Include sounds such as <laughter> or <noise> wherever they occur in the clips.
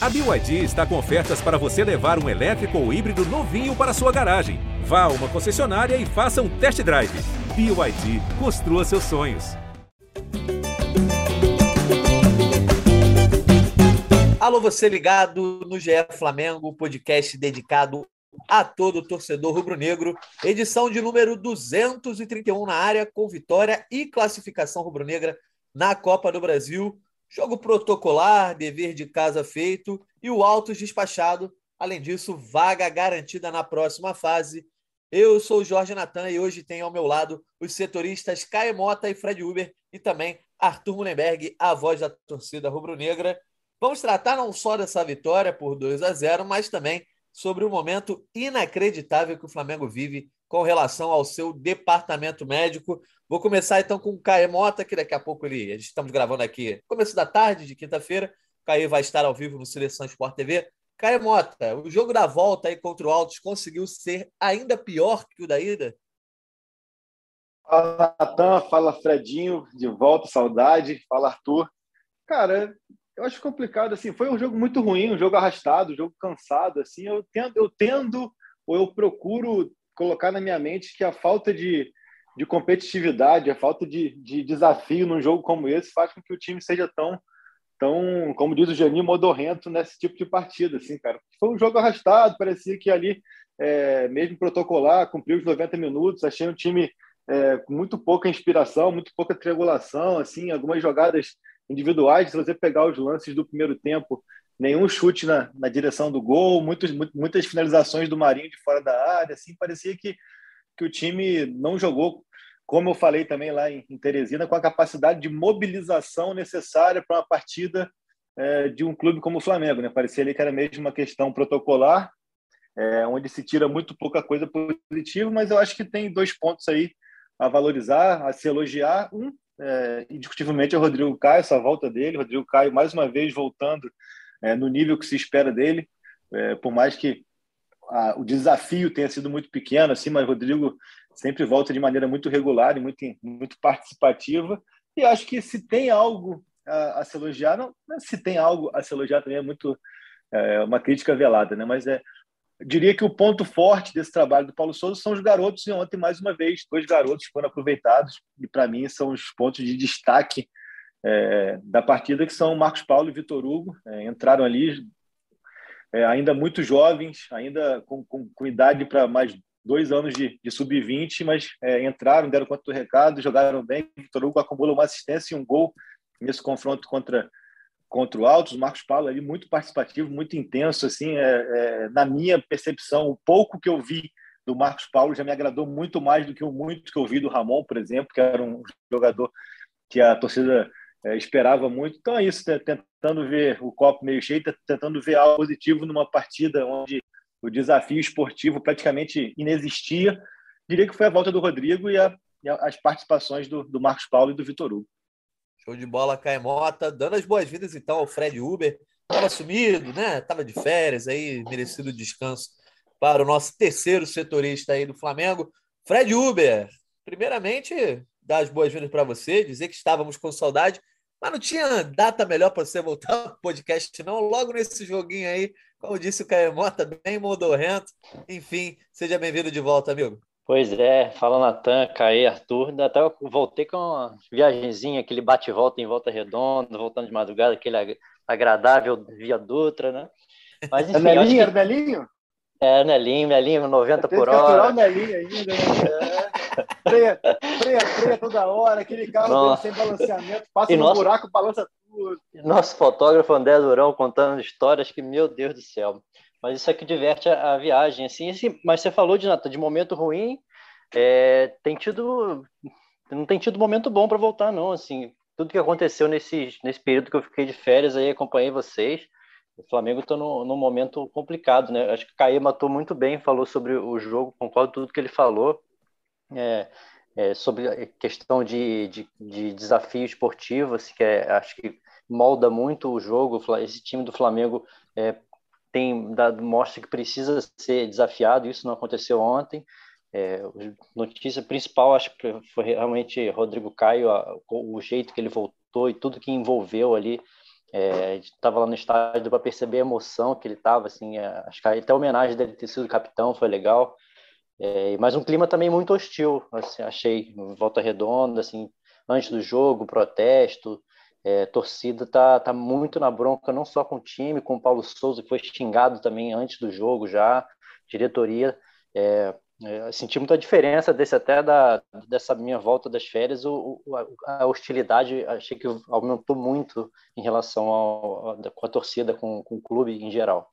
A BYD está com ofertas para você levar um elétrico ou híbrido novinho para sua garagem. Vá a uma concessionária e faça um test drive. BYD, construa seus sonhos. Alô, você ligado no GE Flamengo, podcast dedicado a todo torcedor rubro-negro. Edição de número 231 na área, com vitória e classificação rubro-negra na Copa do Brasil. Jogo protocolar, dever de casa feito e o Altos despachado. Além disso, vaga garantida na próxima fase. Eu sou o Jorge Natan e hoje tenho ao meu lado os setoristas Caio Mota e Fred Uber e também Arthur Mullenberg, a voz da torcida rubro-negra. Vamos tratar não só dessa vitória por 2 a 0, mas também sobre o momento inacreditável que o Flamengo vive com relação ao seu departamento médico. Vou começar então com o Caio Mota, que daqui a pouco ele, a gente estamos gravando aqui começo da tarde de quinta-feira. Caio vai estar ao vivo no Seleção Sport TV. Caio Mota, o jogo da volta aí contra o Altos conseguiu ser ainda pior que o da ida? Fala, Natan. Fala, Fredinho. De volta, saudade. Fala, Arthur. Cara, eu acho complicado. Assim, foi um jogo muito ruim, um jogo arrastado, um jogo cansado. Assim, eu tendo, eu tendo ou eu procuro colocar na minha mente que a falta de, de competitividade, a falta de, de desafio num jogo como esse faz com que o time seja tão, tão como diz o Janinho, modorrento nesse tipo de partida. Assim, cara. Foi um jogo arrastado, parecia que ali, é, mesmo protocolar, cumpriu os 90 minutos. Achei um time é, com muito pouca inspiração, muito pouca triangulação, assim, algumas jogadas individuais. Se você pegar os lances do primeiro tempo, nenhum chute na, na direção do gol, muitos, muitas finalizações do Marinho de fora da área, assim, parecia que, que o time não jogou, como eu falei também lá em, em Teresina, com a capacidade de mobilização necessária para uma partida é, de um clube como o Flamengo, né? Parecia ali que era mesmo uma questão protocolar, é, onde se tira muito pouca coisa positiva, mas eu acho que tem dois pontos aí a valorizar, a se elogiar. Um, é, indiscutivelmente, é o Rodrigo Caio, essa volta dele. Rodrigo Caio, mais uma vez, voltando é, no nível que se espera dele, é, por mais que a, o desafio tenha sido muito pequeno, assim, mas Rodrigo sempre volta de maneira muito regular e muito, muito participativa. E acho que se tem algo a, a se elogiar, não, é se tem algo a se elogiar também é muito é, uma crítica velada, né? Mas é, diria que o ponto forte desse trabalho do Paulo Souza são os garotos, e ontem, mais uma vez, dois garotos foram aproveitados, e para mim são os pontos de destaque é, da partida, que são Marcos Paulo e Vitor Hugo. É, entraram ali é, ainda muito jovens, ainda com, com, com idade para mais dois anos de, de sub-20, mas é, entraram, deram conta do recado, jogaram bem. Vitor Hugo acumulou uma assistência e um gol nesse confronto contra contra o Altos, Marcos Paulo ali muito participativo, muito intenso, assim, é, é, na minha percepção, o pouco que eu vi do Marcos Paulo já me agradou muito mais do que o muito que eu vi do Ramon, por exemplo, que era um jogador que a torcida é, esperava muito. Então é isso, tentando ver o copo meio cheio, tentando ver algo positivo numa partida onde o desafio esportivo praticamente inexistia. Diria que foi a volta do Rodrigo e, a, e as participações do, do, Marcos Paulo e do Vitor Hugo. Show de bola, Caemota. Dando as boas-vindas então ao Fred Uber. Estava sumido, né? Estava de férias aí, merecido descanso para o nosso terceiro setorista aí do Flamengo. Fred Uber, primeiramente, dar as boas-vindas para você, dizer que estávamos com saudade, mas não tinha data melhor para você voltar <laughs> ao podcast, não. Logo nesse joguinho aí, como disse o Caio Mota, bem modorrento. Enfim, seja bem-vindo de volta, amigo. Pois é, fala Natan, Caí, Arthur. Até eu voltei com uma viagemzinha, aquele bate-volta em volta redonda, voltando de madrugada, aquele agradável via Dutra, né? Mas, enfim, é Nelinho, que... Nelinho? É, Nelinho, Nelinho, 90 por hora. Nelinho ainda, né? <laughs> freia, freia, freia toda hora, aquele carro sem balanceamento, passa e no nosso, buraco, balança tudo. Nosso fotógrafo André Durão contando histórias que, meu Deus do céu. Mas isso aqui diverte a, a viagem, assim, mas você falou de, de momento ruim, é, tem tido, não tem tido momento bom para voltar, não, assim, tudo que aconteceu nesse, nesse período que eu fiquei de férias aí, acompanhei vocês, o Flamengo está num momento complicado, né? Acho que o Caê matou muito bem, falou sobre o jogo, concordo com tudo que ele falou é, é, sobre a questão de, de, de desafio esportivo, assim, que é, acho que molda muito o jogo. Esse time do Flamengo é, tem dado, mostra que precisa ser desafiado, isso não aconteceu ontem. É, notícia principal, acho que foi realmente Rodrigo Caio, a, o jeito que ele voltou e tudo que envolveu ali É, estava lá no estádio para perceber a emoção que ele estava, assim, é, acho que até a homenagem dele ter sido capitão foi legal. É, mas um clima também muito hostil, assim, achei, volta redonda, assim, antes do jogo, protesto, é, torcida tá, tá muito na bronca, não só com o time, com o Paulo Souza, que foi xingado também antes do jogo já, diretoria. É, é, senti muita diferença desse até da, dessa minha volta das férias, o, o, a hostilidade achei que aumentou muito em relação ao, a, com a torcida, com, com o clube em geral.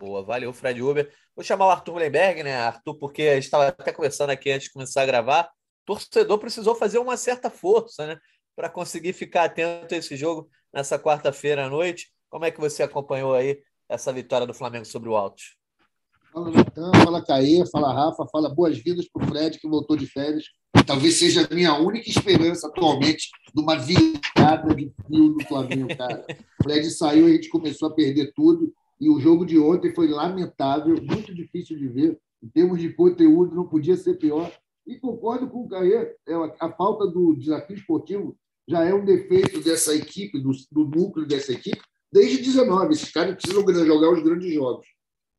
Boa, valeu, Fred Uber. Vou chamar o Arthur Lemberg, né, Arthur, porque a gente estava até conversando aqui antes de começar a gravar. O torcedor precisou fazer uma certa força, né, para conseguir ficar atento a esse jogo nessa quarta-feira à noite. Como é que você acompanhou aí essa vitória do Flamengo sobre o Altos? Fala Natan, fala Caê, fala Rafa, fala boas-vindas para o Fred que voltou de férias. Talvez seja a minha única esperança atualmente de uma virada de fio do Flamengo, cara. O Fred saiu e a gente começou a perder tudo. E o jogo de ontem foi lamentável, muito difícil de ver. Em termos de conteúdo, não podia ser pior. E concordo com o Caê, é, a falta do desafio esportivo já é um defeito dessa equipe, do, do núcleo dessa equipe, desde 19. Esses caras precisam jogar os grandes jogos.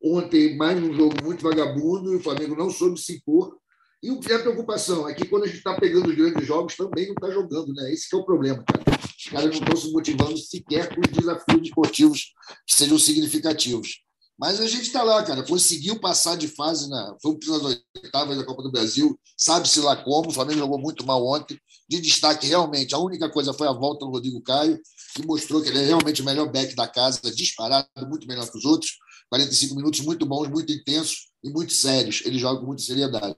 Ontem, mais um jogo muito vagabundo, e o Flamengo não soube se impor. E o que é a preocupação é que quando a gente está pegando os grandes jogos, também não está jogando, né? Esse é o problema, cara. Os caras não estão se motivando sequer com os desafios esportivos que sejam significativos. Mas a gente está lá, cara. Conseguiu passar de fase na. Foi nas oitavas da Copa do Brasil, sabe-se lá como. O Flamengo jogou muito mal ontem. De destaque, realmente, a única coisa foi a volta do Rodrigo Caio, que mostrou que ele é realmente o melhor back da casa, disparado, muito melhor que os outros. 45 minutos muito bons, muito intensos e muito sérios. Ele joga com muita seriedade.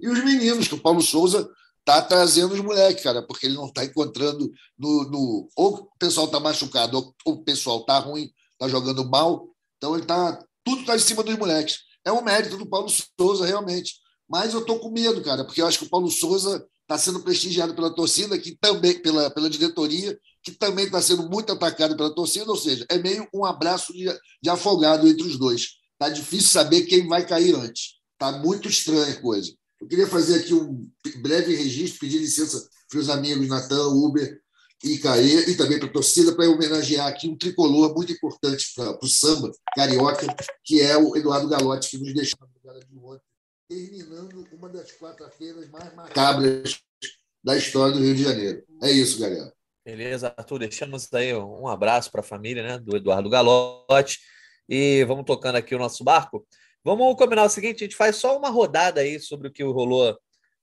E os meninos, que o Paulo Souza tá trazendo os moleques, cara, porque ele não está encontrando no, no, Ou o pessoal está machucado, ou o pessoal está ruim, está jogando mal. Então ele tá. Tudo está em cima dos moleques. É um mérito do Paulo Souza, realmente. Mas eu estou com medo, cara, porque eu acho que o Paulo Souza está sendo prestigiado pela torcida, que também, pela, pela diretoria, que também está sendo muito atacado pela torcida, ou seja, é meio um abraço de, de afogado entre os dois. Está difícil saber quem vai cair antes. Está muito estranha a coisa. Eu queria fazer aqui um breve registro, pedir licença para os amigos Natan, Uber e Caê, e também para a torcida, para homenagear aqui um tricolor muito importante para o samba carioca, que é o Eduardo Galotti, que nos deixou de ontem, terminando uma das quarta-feiras mais macabras da história do Rio de Janeiro. É isso, galera. Beleza, Arthur, deixamos aí um abraço para a família né, do Eduardo Galotti e vamos tocando aqui o nosso barco. Vamos combinar o seguinte: a gente faz só uma rodada aí sobre o que rolou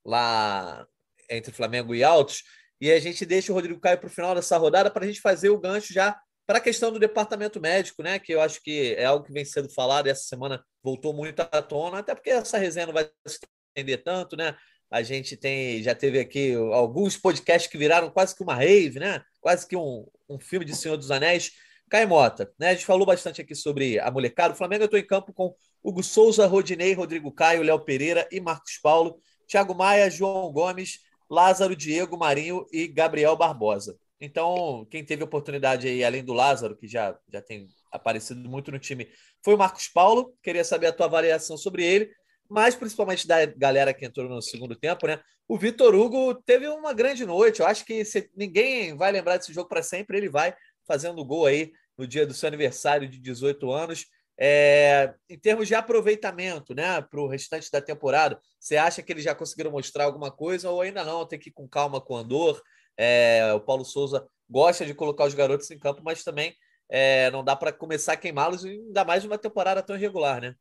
lá entre Flamengo e Altos, e a gente deixa o Rodrigo Caio para o final dessa rodada para a gente fazer o gancho já para a questão do departamento médico, né? Que eu acho que é algo que vem sendo falado, essa semana voltou muito à tona, até porque essa resenha não vai se estender tanto, né? A gente tem, já teve aqui alguns podcasts que viraram quase que uma rave, né? Quase que um, um filme de Senhor dos Anéis. Caimota, né? A gente falou bastante aqui sobre a molecada. O Flamengo estou em campo com Hugo Souza, Rodinei, Rodrigo Caio, Léo Pereira e Marcos Paulo, Thiago Maia, João Gomes, Lázaro, Diego, Marinho e Gabriel Barbosa. Então, quem teve oportunidade aí, além do Lázaro, que já, já tem aparecido muito no time, foi o Marcos Paulo. Queria saber a tua avaliação sobre ele, mas principalmente da galera que entrou no segundo tempo, né? O Vitor Hugo teve uma grande noite. Eu acho que se ninguém vai lembrar desse jogo para sempre, ele vai fazendo gol aí no dia do seu aniversário de 18 anos. É, em termos de aproveitamento né, para o restante da temporada, você acha que eles já conseguiram mostrar alguma coisa ou ainda não? Tem que ir com calma com o Andor. É, o Paulo Souza gosta de colocar os garotos em campo, mas também é, não dá para começar a queimá-los, ainda mais uma temporada tão irregular, né?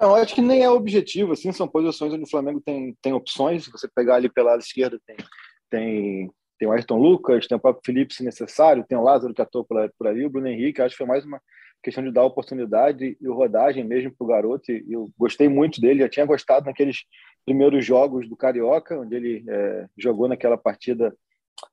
Eu acho que nem é objetivo, assim, são posições onde o Flamengo tem, tem opções. Se você pegar ali pela esquerda, tem, tem, tem o Ayrton Lucas, tem o próprio Felipe, se necessário, tem o Lázaro que atua por, por ali, o Bruno Henrique. Acho que foi mais uma questão de dar oportunidade e rodagem mesmo para o garoto. E eu gostei muito dele, já tinha gostado naqueles primeiros jogos do Carioca, onde ele é, jogou naquela partida,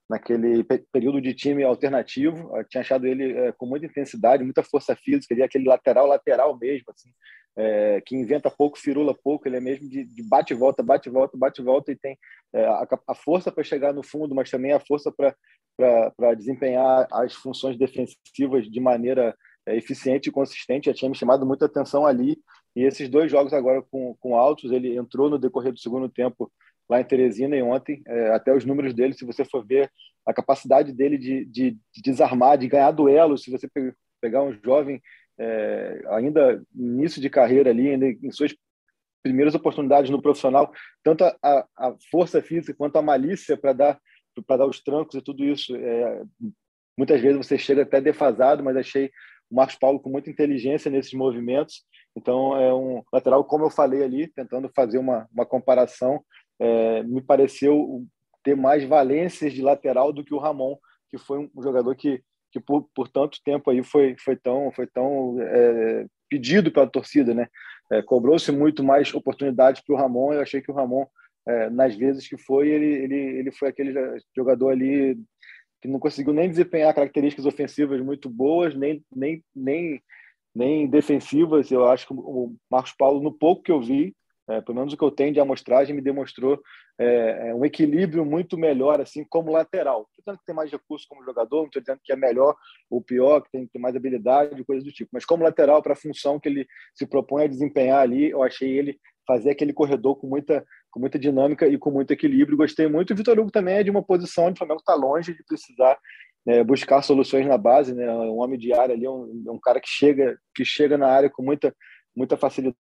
naquele período de time alternativo. Eu tinha achado ele é, com muita intensidade, muita força física, ele é aquele lateral, lateral mesmo, assim, é, que inventa pouco, firula pouco, ele é mesmo de, de bate volta, bate volta, bate volta, e tem é, a, a, força para chegar no fundo, mas também a força para desempenhar as funções defensivas de maneira é, eficiente e consistente, já tinha me chamado muita atenção ali. E esses dois jogos agora com, com altos, ele entrou no decorrer do segundo tempo lá em Teresina e ontem, é, até os números dele, se você for ver a capacidade dele de, de, de desarmar, de ganhar duelos, se você pegar um jovem é, ainda início de carreira ali, ainda em suas primeiras oportunidades no profissional, tanto a, a força física quanto a malícia para dar para dar os trancos e tudo isso. É, muitas vezes você chega até defasado, mas achei o Marcos Paulo com muita inteligência nesses movimentos. Então é um lateral, como eu falei ali, tentando fazer uma, uma comparação, é, me pareceu ter mais valências de lateral do que o Ramon, que foi um jogador que, que por, por tanto tempo aí foi, foi tão, foi tão é, pedido pela torcida, né? É, Cobrou-se muito mais oportunidades para o Ramon. Eu achei que o Ramon, é, nas vezes que foi, ele, ele, ele foi aquele jogador ali que não conseguiu nem desempenhar características ofensivas muito boas, nem, nem, nem, nem defensivas. Eu acho que o Marcos Paulo, no pouco que eu vi, é, pelo menos o que eu tenho de amostragem, me demonstrou é, é um equilíbrio muito melhor, assim, como lateral. Estou dizendo que tem mais recursos como jogador, não estou dizendo que é melhor ou pior, que tem mais habilidade, coisas do tipo. Mas como lateral, para a função que ele se propõe a desempenhar ali, eu achei ele fazer aquele corredor com muita, com muita dinâmica e com muito equilíbrio. Gostei muito. O Vitor Hugo também é de uma posição onde o Flamengo está longe de precisar é, buscar soluções na base, né? Um homem de área ali, um, um cara que chega, que chega na área com muita, muita facilidade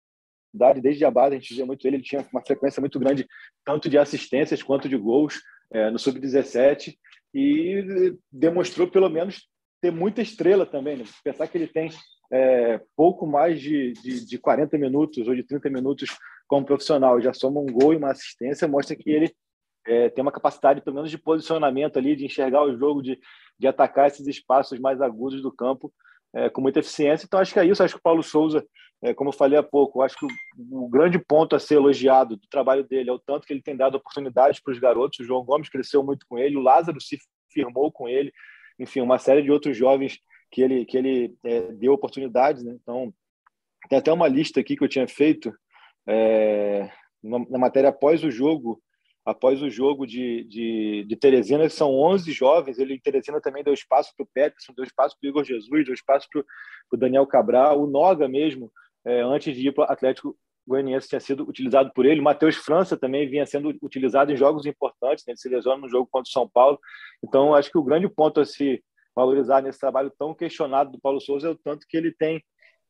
desde a base, a gente dizia muito ele, ele tinha uma frequência muito grande, tanto de assistências quanto de gols é, no Sub-17, e demonstrou, pelo menos, ter muita estrela também. Né? Pensar que ele tem é, pouco mais de, de, de 40 minutos ou de 30 minutos como profissional, já soma um gol e uma assistência, mostra que ele é, tem uma capacidade, pelo menos, de posicionamento ali, de enxergar o jogo, de, de atacar esses espaços mais agudos do campo é, com muita eficiência. Então, acho que é isso. Acho que o Paulo Souza é, como eu falei há pouco, acho que o, o, grande ponto a ser elogiado do trabalho dele é o tanto que ele tem dado oportunidades para os garotos. O João Gomes cresceu muito com ele, o Lázaro se firmou com ele, enfim, uma série de outros jovens que ele, que ele é, deu oportunidades. Né? Então, tem até uma lista aqui que eu tinha feito é, na, matéria após o jogo, após o jogo de, de, de Teresina, que são 11 jovens. Ele Teresina também deu espaço para o Peterson, deu espaço para o Igor Jesus, deu espaço para o Daniel Cabral, o Noga mesmo é, antes de ir para o Atlético Goianiense tinha sido utilizado por ele. Matheus França também vinha sendo utilizado em jogos importantes, né? ele se lesiona no jogo contra o São Paulo. Então, acho que o grande ponto a se valorizar nesse trabalho tão questionado do Paulo Souza é o tanto que ele tem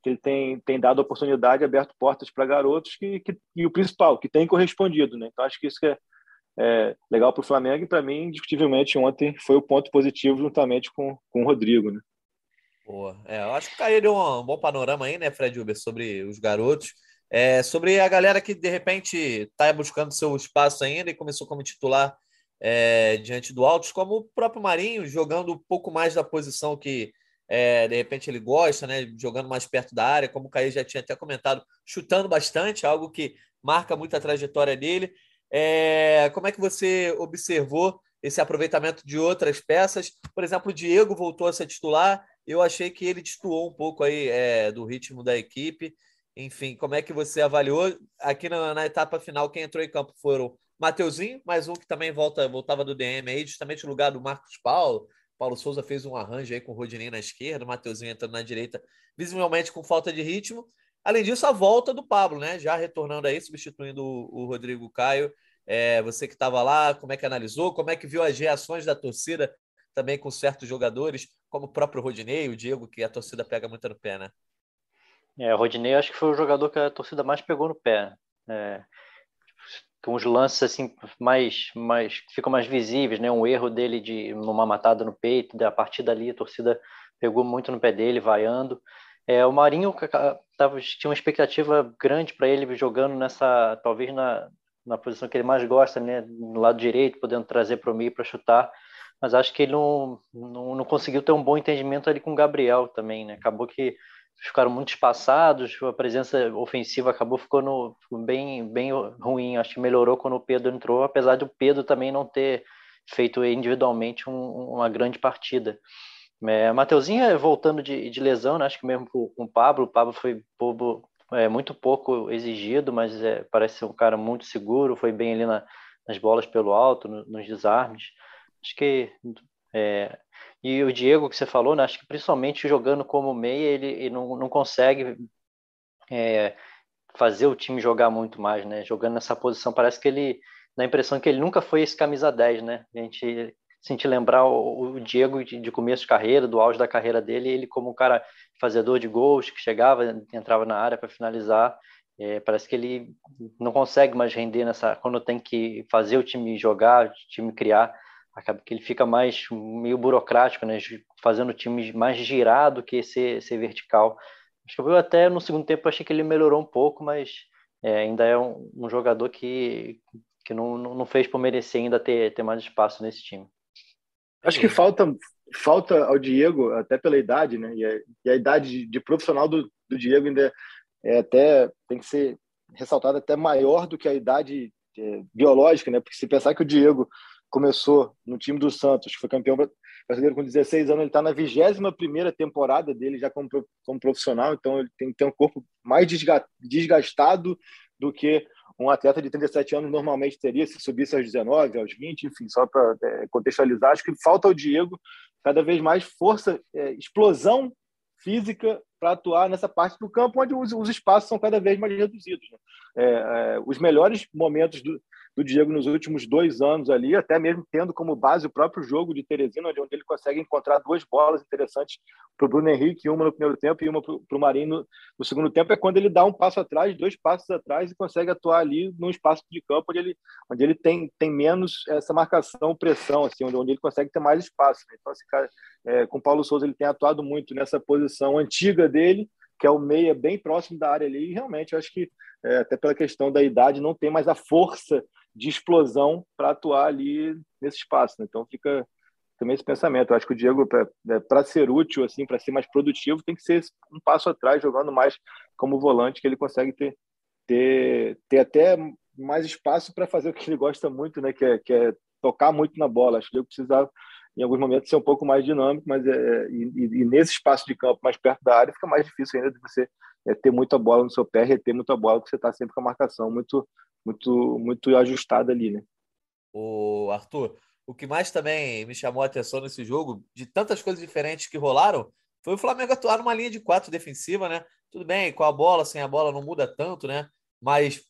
que ele tem, tem dado oportunidade, aberto portas para garotos que, que, e o principal, que tem correspondido. Né? Então, acho que isso que é, é legal para o Flamengo e, para mim, indiscutivelmente, ontem foi o ponto positivo juntamente com, com o Rodrigo. Né? Boa. É, eu acho que o Caio um, bom panorama aí, né, Fred Uber, sobre os garotos. É, sobre a galera que, de repente, está buscando seu espaço ainda e começou como titular é, diante do Altos, como o próprio Marinho, jogando um pouco mais da posição que, é, de repente, ele gosta, né, jogando mais perto da área, como o Caio já tinha até comentado, chutando bastante, algo que marca muito a trajetória dele. É, como é que você observou esse aproveitamento de outras peças? Por exemplo, o Diego voltou a ser titular, eu achei que ele destoou um pouco aí é, do ritmo da equipe. Enfim, como é que você avaliou? Aqui na, na etapa final, quem entrou em campo foram Mateuzinho, mais um que também volta, voltava do DM aí, justamente no lugar do Marcos Paulo. Paulo Souza fez um arranjo aí com o Rodinei na esquerda, o Mateuzinho entrando na direita, visivelmente com falta de ritmo. Além disso, a volta do Pablo, né? Já retornando aí, substituindo o, o Rodrigo Caio. É, você que estava lá, como é que analisou? Como é que viu as reações da torcida também com certos jogadores, como o próprio Rodinei, o Diego, que a torcida pega muito no pé, né? É, o Rodinei acho que foi o jogador que a torcida mais pegou no pé. É, com os lances assim mais, mais ficam mais visíveis, né? Um erro dele de uma matada no peito, da partida ali a torcida pegou muito no pé dele, vaiando. É, o Marinho tava, tinha uma expectativa grande para ele jogando nessa, talvez na, na posição que ele mais gosta, né? No lado direito, podendo trazer para o meio para chutar mas acho que ele não, não, não, conseguiu ter um bom entendimento ali com o Gabriel também, né? Acabou que ficaram muito espaçados, a presença ofensiva acabou ficando bem, bem ruim. Acho que melhorou quando o Pedro entrou, apesar de o Pedro também não ter feito individualmente um, uma grande partida. É, Mateuzinho voltando de, de lesão, né? acho que mesmo com o Pablo, o Pablo foi bobo, é, muito pouco exigido, mas é, parece ser um cara muito seguro, foi bem ali na, nas bolas pelo alto, no, nos desarmes. Acho que é, e o Diego que você falou, né, acho que principalmente jogando como meia, ele, ele não, não consegue é, fazer o time jogar muito mais, né? Jogando nessa posição, parece que ele dá a impressão que ele nunca foi esse camisa 10, né? A gente sente lembrar o, o Diego de, de, começo de carreira, do auge da carreira dele, ele como um cara fazedor de gols, que chegava, entrava na área para finalizar, é, parece que ele não consegue mais render nessa quando tem que fazer o time jogar, o time criar, acaba que ele fica mais meio burocrático, né, fazendo o time mais girado que ser, ser vertical. Acho que eu até no segundo tempo achei que ele melhorou um pouco, mas é, ainda é um, um, jogador que, que não, não fez por merecer ainda ter, ter mais espaço nesse time. Acho que falta falta ao Diego, até pela idade, né? E a, e a idade de, profissional do, do Diego ainda é até tem que ser ressaltada até maior do que a idade é, biológica, né? Porque se pensar que o Diego começou no time do Santos, foi campeão brasileiro com 16 anos, ele está na 21 primeira temporada dele já como, como profissional, então ele tem ter um corpo mais desgastado do que um atleta de 37 anos normalmente teria se subisse aos 19, aos 20, enfim, só para é, contextualizar, acho que falta ao Diego cada vez mais força, é, explosão física para atuar nessa parte do campo onde os, os espaços são cada vez mais reduzidos. Né? É, é, os melhores momentos do, do Diego nos últimos dois anos ali, até mesmo tendo como base o próprio jogo de Teresina, onde ele consegue encontrar duas bolas interessantes para o Bruno Henrique, uma no primeiro tempo e uma para o Marinho no, segundo tempo, é quando ele dá um passo atrás, dois passos atrás e consegue atuar ali num espaço de campo onde ele, onde ele tem, tem menos essa marcação, pressão, assim, onde, onde ele consegue ter mais espaço. Né? Então, esse cara, é, com o Paulo Souza, ele tem atuado muito nessa posição antiga dele, que é o meia bem próximo da área ali, e realmente eu acho que, é, até pela questão da idade, não tem mais a força de explosão para atuar ali nesse espaço. Né? Então fica também esse pensamento. Eu acho que o Diego, para né, ser útil, assim, para ser mais produtivo, tem que ser um passo atrás, jogando mais como volante, que ele consegue ter, ter, ter até mais espaço para fazer o que ele gosta muito, né? que, é, que é tocar muito na bola. Acho que ele precisava em alguns momentos ser um pouco mais dinâmico, mas é, e, e, nesse espaço de campo mais perto da área fica mais difícil ainda de você é, ter muita bola no seu pé, reter muita bola, porque você está sempre com a marcação muito, muito, muito ajustada ali, né? O Arthur, o que mais também me chamou a atenção nesse jogo, de tantas coisas diferentes que rolaram, foi o Flamengo atuar numa linha de quatro defensiva, né? Tudo bem, com a bola, sem a bola não muda tanto, né? Mas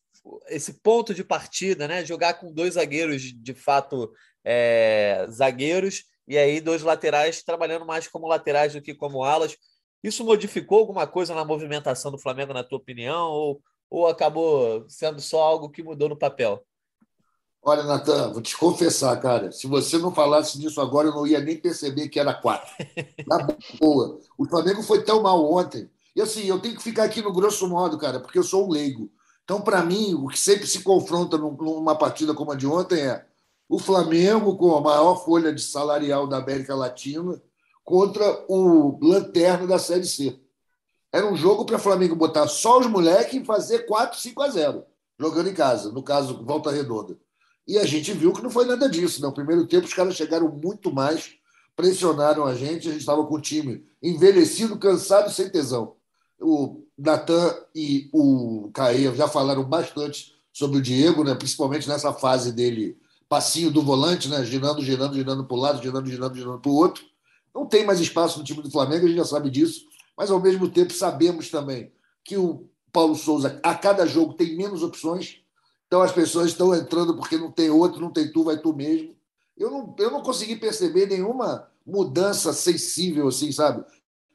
esse ponto de partida, né? Jogar com dois zagueiros de fato é, zagueiros e aí dois laterais trabalhando mais como laterais do que como alas. Isso modificou alguma coisa na movimentação do Flamengo, na tua opinião, ou, ou acabou sendo só algo que mudou no papel? Olha, Natan, vou te confessar, cara. Se você não falasse disso agora, eu não ia nem perceber que era quatro. <laughs> Na boa. O Flamengo foi tão mal ontem. E assim, eu tenho que ficar aqui no grosso modo, cara, porque eu sou um leigo. Então, para mim, o que sempre se confronta numa partida como a de ontem é o Flamengo, com a maior folha de salarial da América Latina, contra o Lanterna da Série C. Era um jogo para o Flamengo botar só os moleques e fazer 4, 5 a 0, jogando em casa, no caso, Volta Redonda. E a gente viu que não foi nada disso. Né? No primeiro tempo, os caras chegaram muito mais, pressionaram a gente, a gente estava com o time envelhecido, cansado sem tesão. O Natan e o Caê já falaram bastante sobre o Diego, né? principalmente nessa fase dele passinho do volante, né? girando, girando, girando para o lado, girando, girando, girando para o outro. Não tem mais espaço no time do Flamengo, a gente já sabe disso, mas ao mesmo tempo sabemos também que o Paulo Souza, a cada jogo, tem menos opções. Então as pessoas estão entrando porque não tem outro, não tem tu, vai tu mesmo. Eu não, eu não consegui perceber nenhuma mudança sensível, assim, sabe?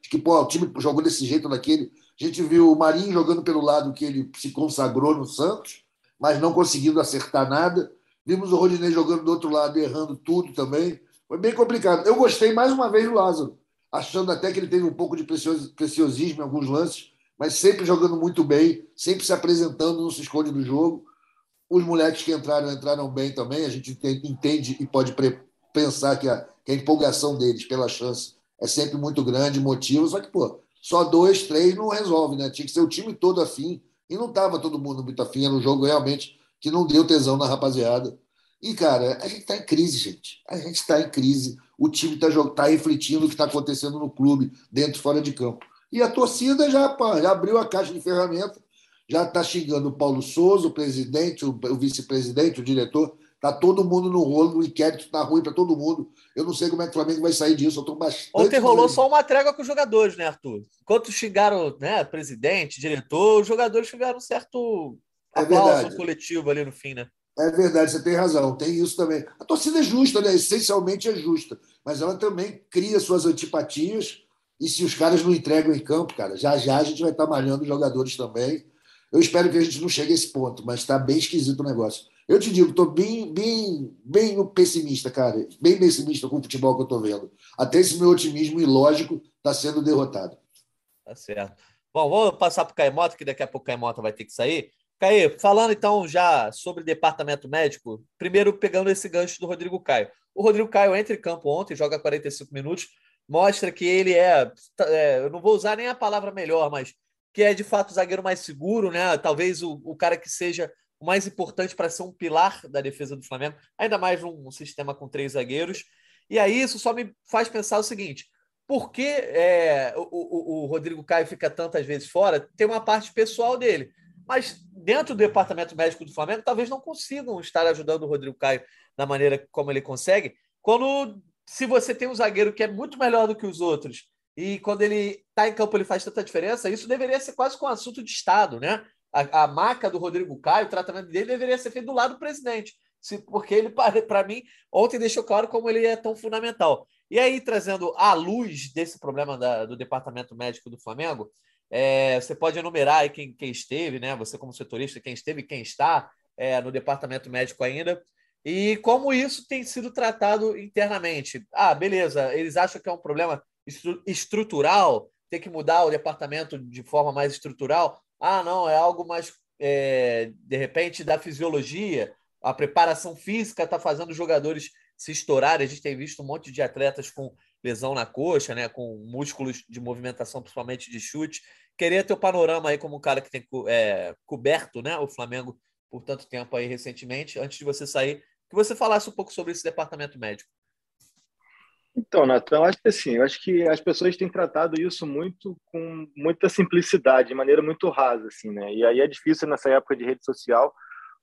Que pô, o time jogou desse jeito naquele. A gente viu o Marinho jogando pelo lado que ele se consagrou no Santos, mas não conseguindo acertar nada. Vimos o Rodinei jogando do outro lado, errando tudo também. Foi bem complicado. Eu gostei mais uma vez do Lázaro, achando até que ele teve um pouco de preciosismo em alguns lances, mas sempre jogando muito bem, sempre se apresentando, não se esconde do jogo. Os moleques que entraram, entraram bem também. A gente entende e pode pensar que a, que a empolgação deles pela chance é sempre muito grande, motivo. Só que, pô, só dois, três não resolve, né? Tinha que ser o time todo afim. E não estava todo mundo muito afim. Era um jogo realmente que não deu tesão na rapaziada. E, cara, a gente está em crise, gente. A gente está em crise. O time está tá refletindo o que está acontecendo no clube, dentro e fora de campo. E a torcida já, pá, já abriu a caixa de ferramentas, já está xingando o Paulo Souza, o presidente, o, o vice-presidente, o diretor. Está todo mundo no rolo, o inquérito está ruim para todo mundo. Eu não sei como é que o Flamengo vai sair disso. Eu estou bastante. Ontem rolou só uma trégua com os jogadores, né, Arthur? Enquanto xingaram né, presidente, diretor, os jogadores xingaram um certo é aplauso coletivo ali no fim, né? É verdade, você tem razão, tem isso também. A torcida é justa, né? essencialmente é justa, mas ela também cria suas antipatias. E se os caras não entregam em campo, cara, já já a gente vai estar malhando os jogadores também. Eu espero que a gente não chegue a esse ponto, mas está bem esquisito o negócio. Eu te digo, estou bem, bem, bem pessimista, cara. Bem pessimista com o futebol que eu estou vendo. Até esse meu otimismo ilógico está sendo derrotado. Tá certo. Bom, vamos passar para o Caimota, que daqui a pouco o Caimota vai ter que sair. Caio, falando então já sobre departamento médico, primeiro pegando esse gancho do Rodrigo Caio. O Rodrigo Caio entra em campo ontem, joga 45 minutos, mostra que ele é, é, eu não vou usar nem a palavra melhor, mas que é de fato o zagueiro mais seguro, né? Talvez o, o cara que seja o mais importante para ser um pilar da defesa do Flamengo, ainda mais num sistema com três zagueiros. E aí isso só me faz pensar o seguinte: por que é, o, o, o, Rodrigo Caio fica tantas vezes fora? Tem uma parte pessoal dele. Mas dentro do departamento médico do Flamengo, talvez não consigam estar ajudando o Rodrigo Caio da maneira como ele consegue. Quando se você tem um zagueiro que é muito melhor do que os outros e quando ele está em campo ele faz tanta diferença, isso deveria ser quase com um assunto de Estado, né? A, a marca do Rodrigo Caio, o tratamento dele deveria ser feito do lado do presidente, se, porque ele, <laughs> para mim, ontem deixou claro como ele é tão fundamental. E aí, trazendo à luz desse problema da, do departamento médico do Flamengo, é, você pode enumerar aí quem, quem, esteve, né? Você, como setorista, quem esteve e quem está é, no departamento médico ainda. E como isso tem sido tratado internamente. Ah, beleza, eles acham que é um problema estrutural, tem que mudar o departamento de forma mais estrutural. Ah, não, é algo mais, é, de repente, da fisiologia. A preparação física está fazendo os jogadores se estourarem. A gente tem visto um monte de atletas com lesão na coxa, né, com músculos de movimentação, principalmente de chute. Queria ter o panorama aí como um cara que tem é, coberto né, o Flamengo por tanto tempo aí recentemente. Antes de você sair, que você falasse um pouco sobre esse departamento médico. Então, Natan, eu acho que assim, eu acho que as pessoas têm tratado isso muito com muita simplicidade, de maneira muito rasa, assim, né? E aí é difícil nessa época de rede social,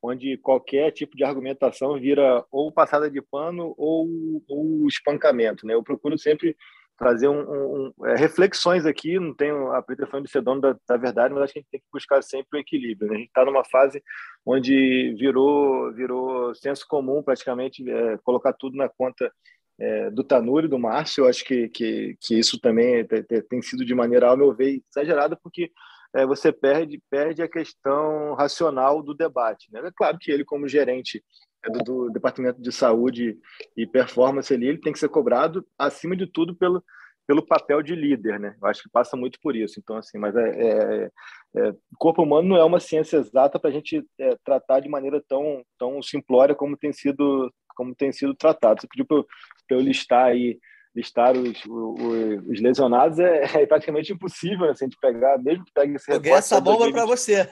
onde qualquer tipo de argumentação vira ou passada de pano ou, ou espancamento, né? Eu procuro sempre trazer um, um, um, é, reflexões aqui, não tenho a pretensão de ser dono da, da, verdade, mas acho que a gente tem que buscar sempre o equilíbrio. Né? A gente está numa fase onde virou, virou senso comum praticamente é, colocar tudo na conta é, do Tanuri, do Márcio. Eu acho que, que, que isso também tem, tem sido de maneira, ao meu ver, exagerada, porque é, você perde, perde a questão racional do debate. Né? É claro que ele, como gerente é do, do, Departamento de Saúde e Performance ali, ele tem que ser cobrado, acima de tudo, pelo, pelo papel de líder, né? Eu acho que passa muito por isso. Então, assim, mas é, é, é corpo humano não é uma ciência exata para a gente é, tratar de maneira tão, tão simplória como tem sido como tem sido tratado. Você pediu para eu, eu listar aí listar os, os, os lesionados é, é, praticamente impossível né? se a gente pegar, mesmo que pegue esse recorte. essa bomba para você.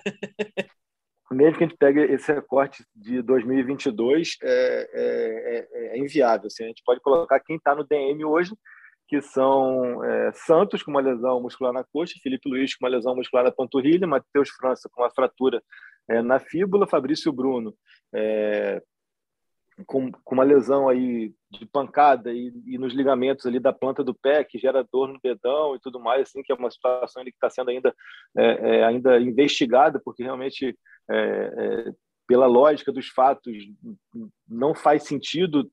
mesmo que a gente pegue esse recorte de 2022, é, é, é, é inviável. Assim, a gente pode colocar quem está no DM hoje, que são é, Santos com uma lesão muscular na coxa, Felipe Luiz com uma lesão muscular na panturrilha, Matheus França com uma fratura é, na fíbula, Fabrício Bruno é, com, com uma lesão aí de pancada e, e, nos ligamentos ali da planta do pé, que gera dor no dedão e tudo mais, assim, que é uma situação que está sendo ainda, é, é, ainda investigada, porque realmente, é, é, pela lógica dos fatos, não faz sentido,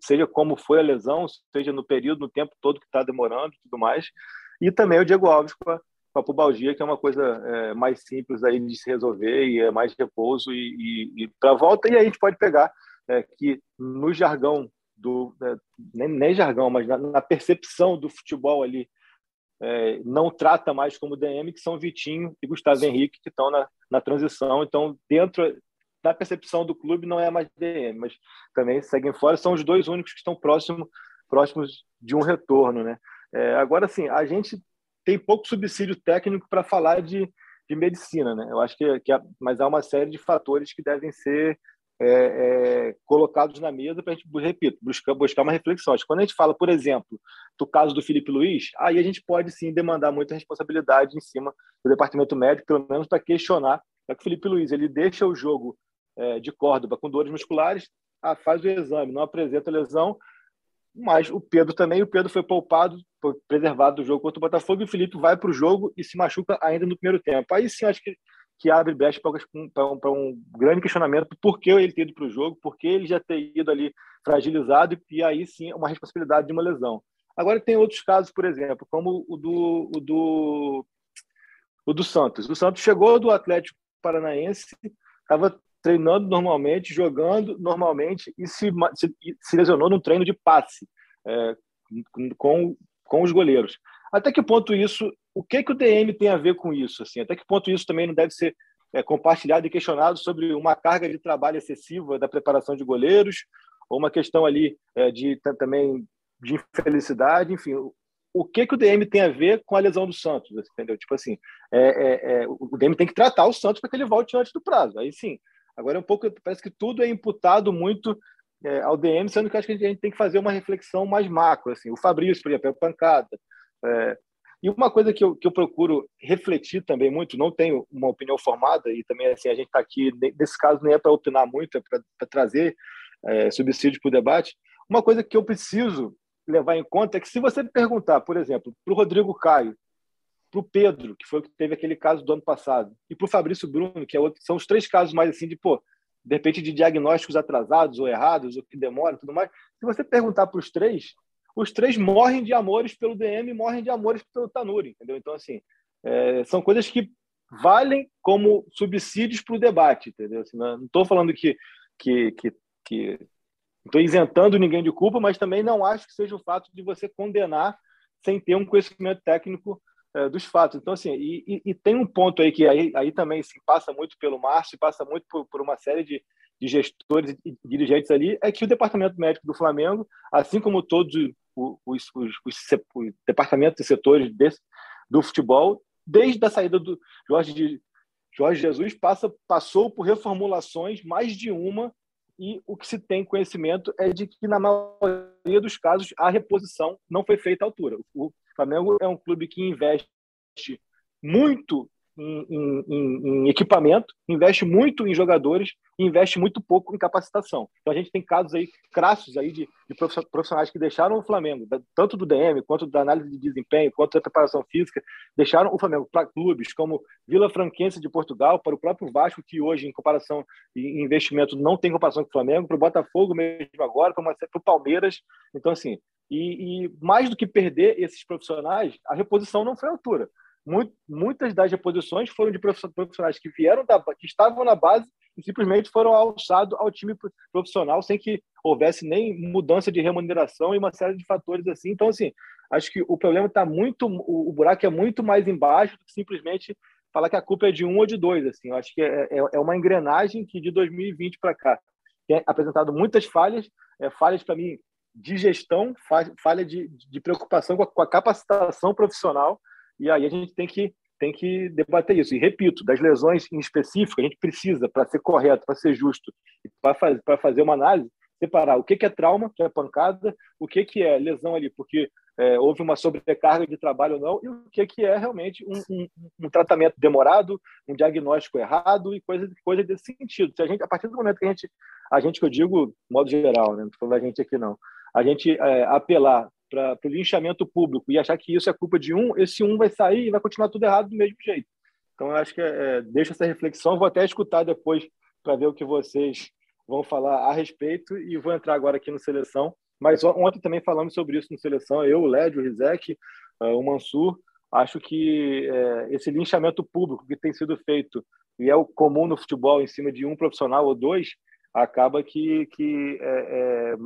seja como foi a lesão, seja no período, no tempo todo que está demorando e tudo mais. E também o Diego Alves com a, com a pubalgia, que é uma coisa é, mais simples aí de se resolver e é mais repouso e, e, e para volta. E aí a gente pode pegar é, que no jargão do é, nem, nem, jargão, mas na, na, percepção do futebol ali é, não trata mais como DM, que são Vitinho e Gustavo Henrique que estão na, na transição. Então, dentro da percepção do clube não é mais DM, mas também seguem fora. São os dois únicos que estão próximos próximos de um retorno, né? É, agora, sim, a gente tem pouco subsídio técnico para falar de, de medicina, né? Eu acho que, que mas há uma série de fatores que devem ser é, é, colocados na mesa para a gente, repito, buscar, buscar uma reflexão. Quando a gente fala, por exemplo, do caso do Felipe Luiz, aí a gente pode sim demandar muita responsabilidade em cima do departamento médico, pelo menos para questionar. É que o Felipe Luiz ele deixa o jogo é, de Córdoba com dores musculares, ah, faz o exame, não apresenta lesão, mas o Pedro também, o Pedro foi poupado, foi preservado do jogo contra o Botafogo, e o Felipe vai para o jogo e se machuca ainda no primeiro tempo. Aí sim, acho que que abre brecha para um, um, grande questionamento por que ele ter ido para o jogo, por que ele já ter ido ali fragilizado, e aí sim uma responsabilidade de uma lesão. Agora tem outros casos, por exemplo, como o do, o do, o do Santos. O Santos chegou do Atlético Paranaense, estava treinando normalmente, jogando normalmente e se, se, se lesionou num treino de passe é, com, com os goleiros. Até que ponto isso, o que que o DM tem a ver com isso? Assim, até que ponto isso também não deve ser é, compartilhado e questionado sobre uma carga de trabalho excessiva da preparação de goleiros ou uma questão ali é, de também de infelicidade, enfim, o que que o DM tem a ver com a lesão do Santos, entendeu? Tipo assim, é, é, é o DM tem que tratar o Santos para que ele volte antes do prazo. Aí sim. Agora é um pouco, parece que tudo é imputado muito é, ao DM, sendo que acho que a gente tem que fazer uma reflexão mais macro, assim. O Fabrício, por exemplo, é pancada. É, e uma coisa que eu, que eu procuro refletir também muito, não tenho uma opinião formada e também assim a gente está aqui nesse caso nem é para opinar muito, é para trazer é, subsídios para o debate. Uma coisa que eu preciso levar em conta é que se você perguntar, por exemplo, para o Rodrigo Caio, para o Pedro, que foi o que teve aquele caso do ano passado, e para o Fabrício Bruno, que é outro, são os três casos mais assim de, pô, de repente de diagnósticos atrasados ou errados, ou que demora tudo mais. Se você perguntar para os três, os três morrem de amores pelo DM e morrem de amores pelo Tanuri, entendeu? Então, assim, é, são coisas que valem como subsídios para o debate, entendeu? Assim, não estou falando que, que, que, que estou isentando ninguém de culpa, mas também não acho que seja o fato de você condenar sem ter um conhecimento técnico é, dos fatos. Então, assim, e, e, e, tem um ponto aí que aí, aí também se passa muito pelo Márcio, passa muito por, por uma série de, de gestores e dirigentes ali, é que o departamento médico do Flamengo, assim como todos os, os, os, os departamentos e setores do futebol, desde a saída do Jorge, Jorge Jesus, passa, passou por reformulações, mais de uma, e o que se tem conhecimento é de que, na maioria dos casos, a reposição não foi feita à altura. O Flamengo é um clube que investe muito em, em, em, equipamento, investe muito em jogadores e investe muito pouco em capacitação. Então a gente tem casos aí crassos aí de, de profissionais que deixaram o Flamengo, tanto do DM quanto da análise de desempenho, quanto da preparação física, deixaram o Flamengo para clubes como Vila Franquense de Portugal, para o próprio Vasco, que hoje, em comparação em investimento, não tem comparação com o Flamengo, para o Botafogo mesmo agora, para o Palmeiras. Então, assim, e, e mais do que perder esses profissionais, a reposição não foi à altura muitas das reposições foram de profissionais que vieram da, que estavam na base e simplesmente foram alçados ao time profissional sem que houvesse nem mudança de remuneração e uma série de fatores assim. Então, assim, acho que o problema está muito, o, buraco é muito mais embaixo do que simplesmente falar que a culpa é de um ou de dois. Assim, eu acho que é, é, é uma engrenagem que de 2020 para cá tem apresentado muitas falhas, é, falhas para mim de gestão, falha de, de preocupação com a, com a capacitação profissional e aí a gente tem que, tem que debater isso. E repito, das lesões em específico, a gente precisa, para ser correto, para ser justo, para fazer, fazer uma análise, separar o que, que é trauma, que é pancada, o que, que é lesão ali, porque é, houve uma sobrecarga de trabalho ou não, e o que, que é realmente um, um, um, tratamento demorado, um diagnóstico errado e coisa, coisa desse sentido. Se a, gente, a partir do momento que a gente, a gente que eu digo, modo geral, né, não estou falando da gente aqui não, a gente é, apelar para o linchamento público e achar que isso é culpa de um, esse um vai sair e vai continuar tudo errado do mesmo jeito. Então, eu acho que é, é deixa essa reflexão. Vou até escutar depois para ver o que vocês vão falar a respeito e vou entrar agora aqui no Seleção. Mas ontem também falamos sobre isso no Seleção, eu, o Lédio, o Rizek, uh, o Mansur. Acho que é, esse linchamento público que tem sido feito e é o comum no futebol em cima de um profissional ou dois, acaba que, que é, é,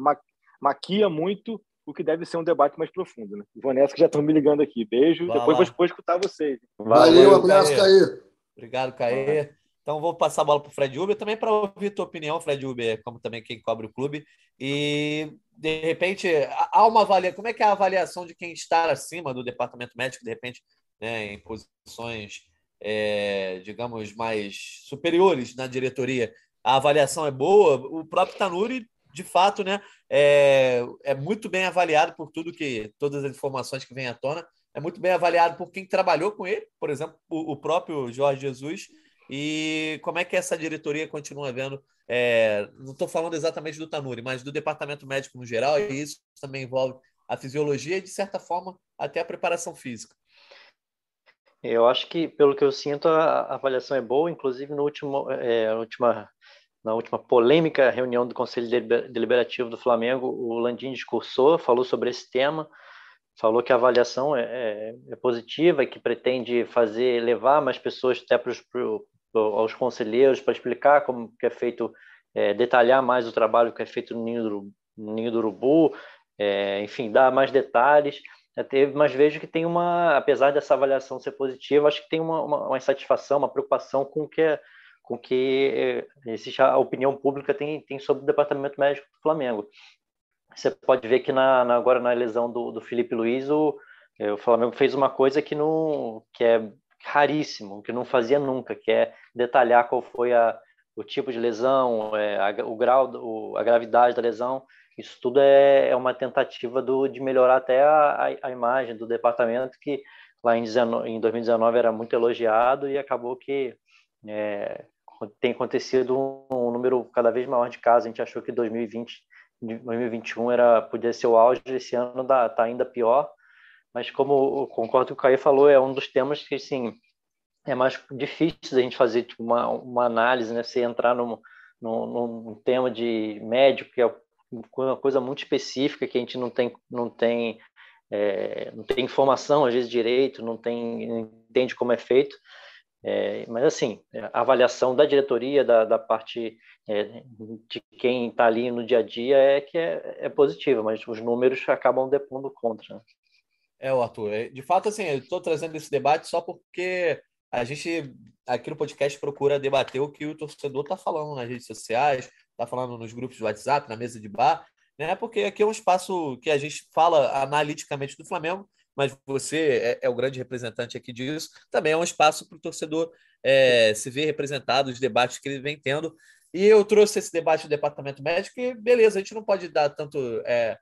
maquia muito o que deve ser um debate mais profundo. Né? Vanessa, que já estão me ligando aqui. Beijo. Vai depois lá. vou, vou escutar vocês. Valeu, Valeu abraço, Caê. Obrigado, Caê. Então, vou passar a bola para o Fred Uber também para ouvir tua opinião, Fred Uber, como também quem cobre o clube. E, de repente, há uma avaliação. Como é que é a avaliação de quem está acima do departamento médico, de repente, né, em posições, é, digamos, mais superiores na diretoria? A avaliação é boa? O próprio Tanuri de fato, né, é, é muito bem avaliado por tudo que, todas as informações que vêm à tona, é muito bem avaliado por quem trabalhou com ele, por exemplo, o, o próprio Jorge Jesus, e como é que essa diretoria continua vendo, é, não estou falando exatamente do Tanuri, mas do departamento médico no geral, e isso também envolve a fisiologia e, de certa forma, até a preparação física. Eu acho que, pelo que eu sinto, a avaliação é boa, inclusive no último, é, última, na última polêmica reunião do Conselho Deliberativo do Flamengo, o Landim discursou, falou sobre esse tema, falou que a avaliação é, é, é positiva que pretende fazer, levar mais pessoas até para os, aos conselheiros para explicar como que é feito, é, detalhar mais o trabalho que é feito no Ninho do, no ninho do Urubu, é, enfim, dar mais detalhes. Teve, mas vejo que tem uma, apesar dessa avaliação ser positiva, acho que tem uma, uma, uma insatisfação, uma preocupação com o que com que eh, existe a opinião pública tem, tem sobre o departamento médico do Flamengo. Você pode ver que na, na agora na lesão do, do Felipe Luiz, o, eh, o Flamengo fez uma coisa que não que é raríssimo, que não fazia nunca, que é detalhar qual foi a, o tipo de lesão, é, a, o grau, o, a gravidade da lesão isso tudo é, é uma tentativa do, de melhorar até a, a, imagem do departamento, que lá em, 19, em 2019 era muito elogiado e acabou que é, tem acontecido um, número cada vez maior de casos. A gente achou que 2020, 2021 era, podia ser o auge, esse ano está ainda pior. Mas como concordo com o Caio falou, é um dos temas que, assim, é mais difícil a gente fazer tipo, uma, uma análise, né? Se entrar num, num, num tema de médico, que é uma coisa muito específica que a gente não tem, não tem, é, não tem informação às vezes direito, não tem, não entende como é feito. É, mas assim, a avaliação da diretoria, da, da parte é, de quem está ali no dia a dia é que é, é positiva, mas os números acabam depondo contra. Né? É, Arthur, é, de fato, assim, eu estou trazendo esse debate só porque a gente aqui no podcast procura debater o que o torcedor está falando nas redes sociais, está falando nos grupos de WhatsApp, na mesa de bar, né? Porque aqui é um espaço que a gente fala analiticamente do Flamengo, mas você é, é o grande representante aqui disso. Também é um espaço para o torcedor é, se ver representado, os debates que ele vem tendo. E eu trouxe esse debate do departamento médico, e beleza, a gente não pode dar tanto, é,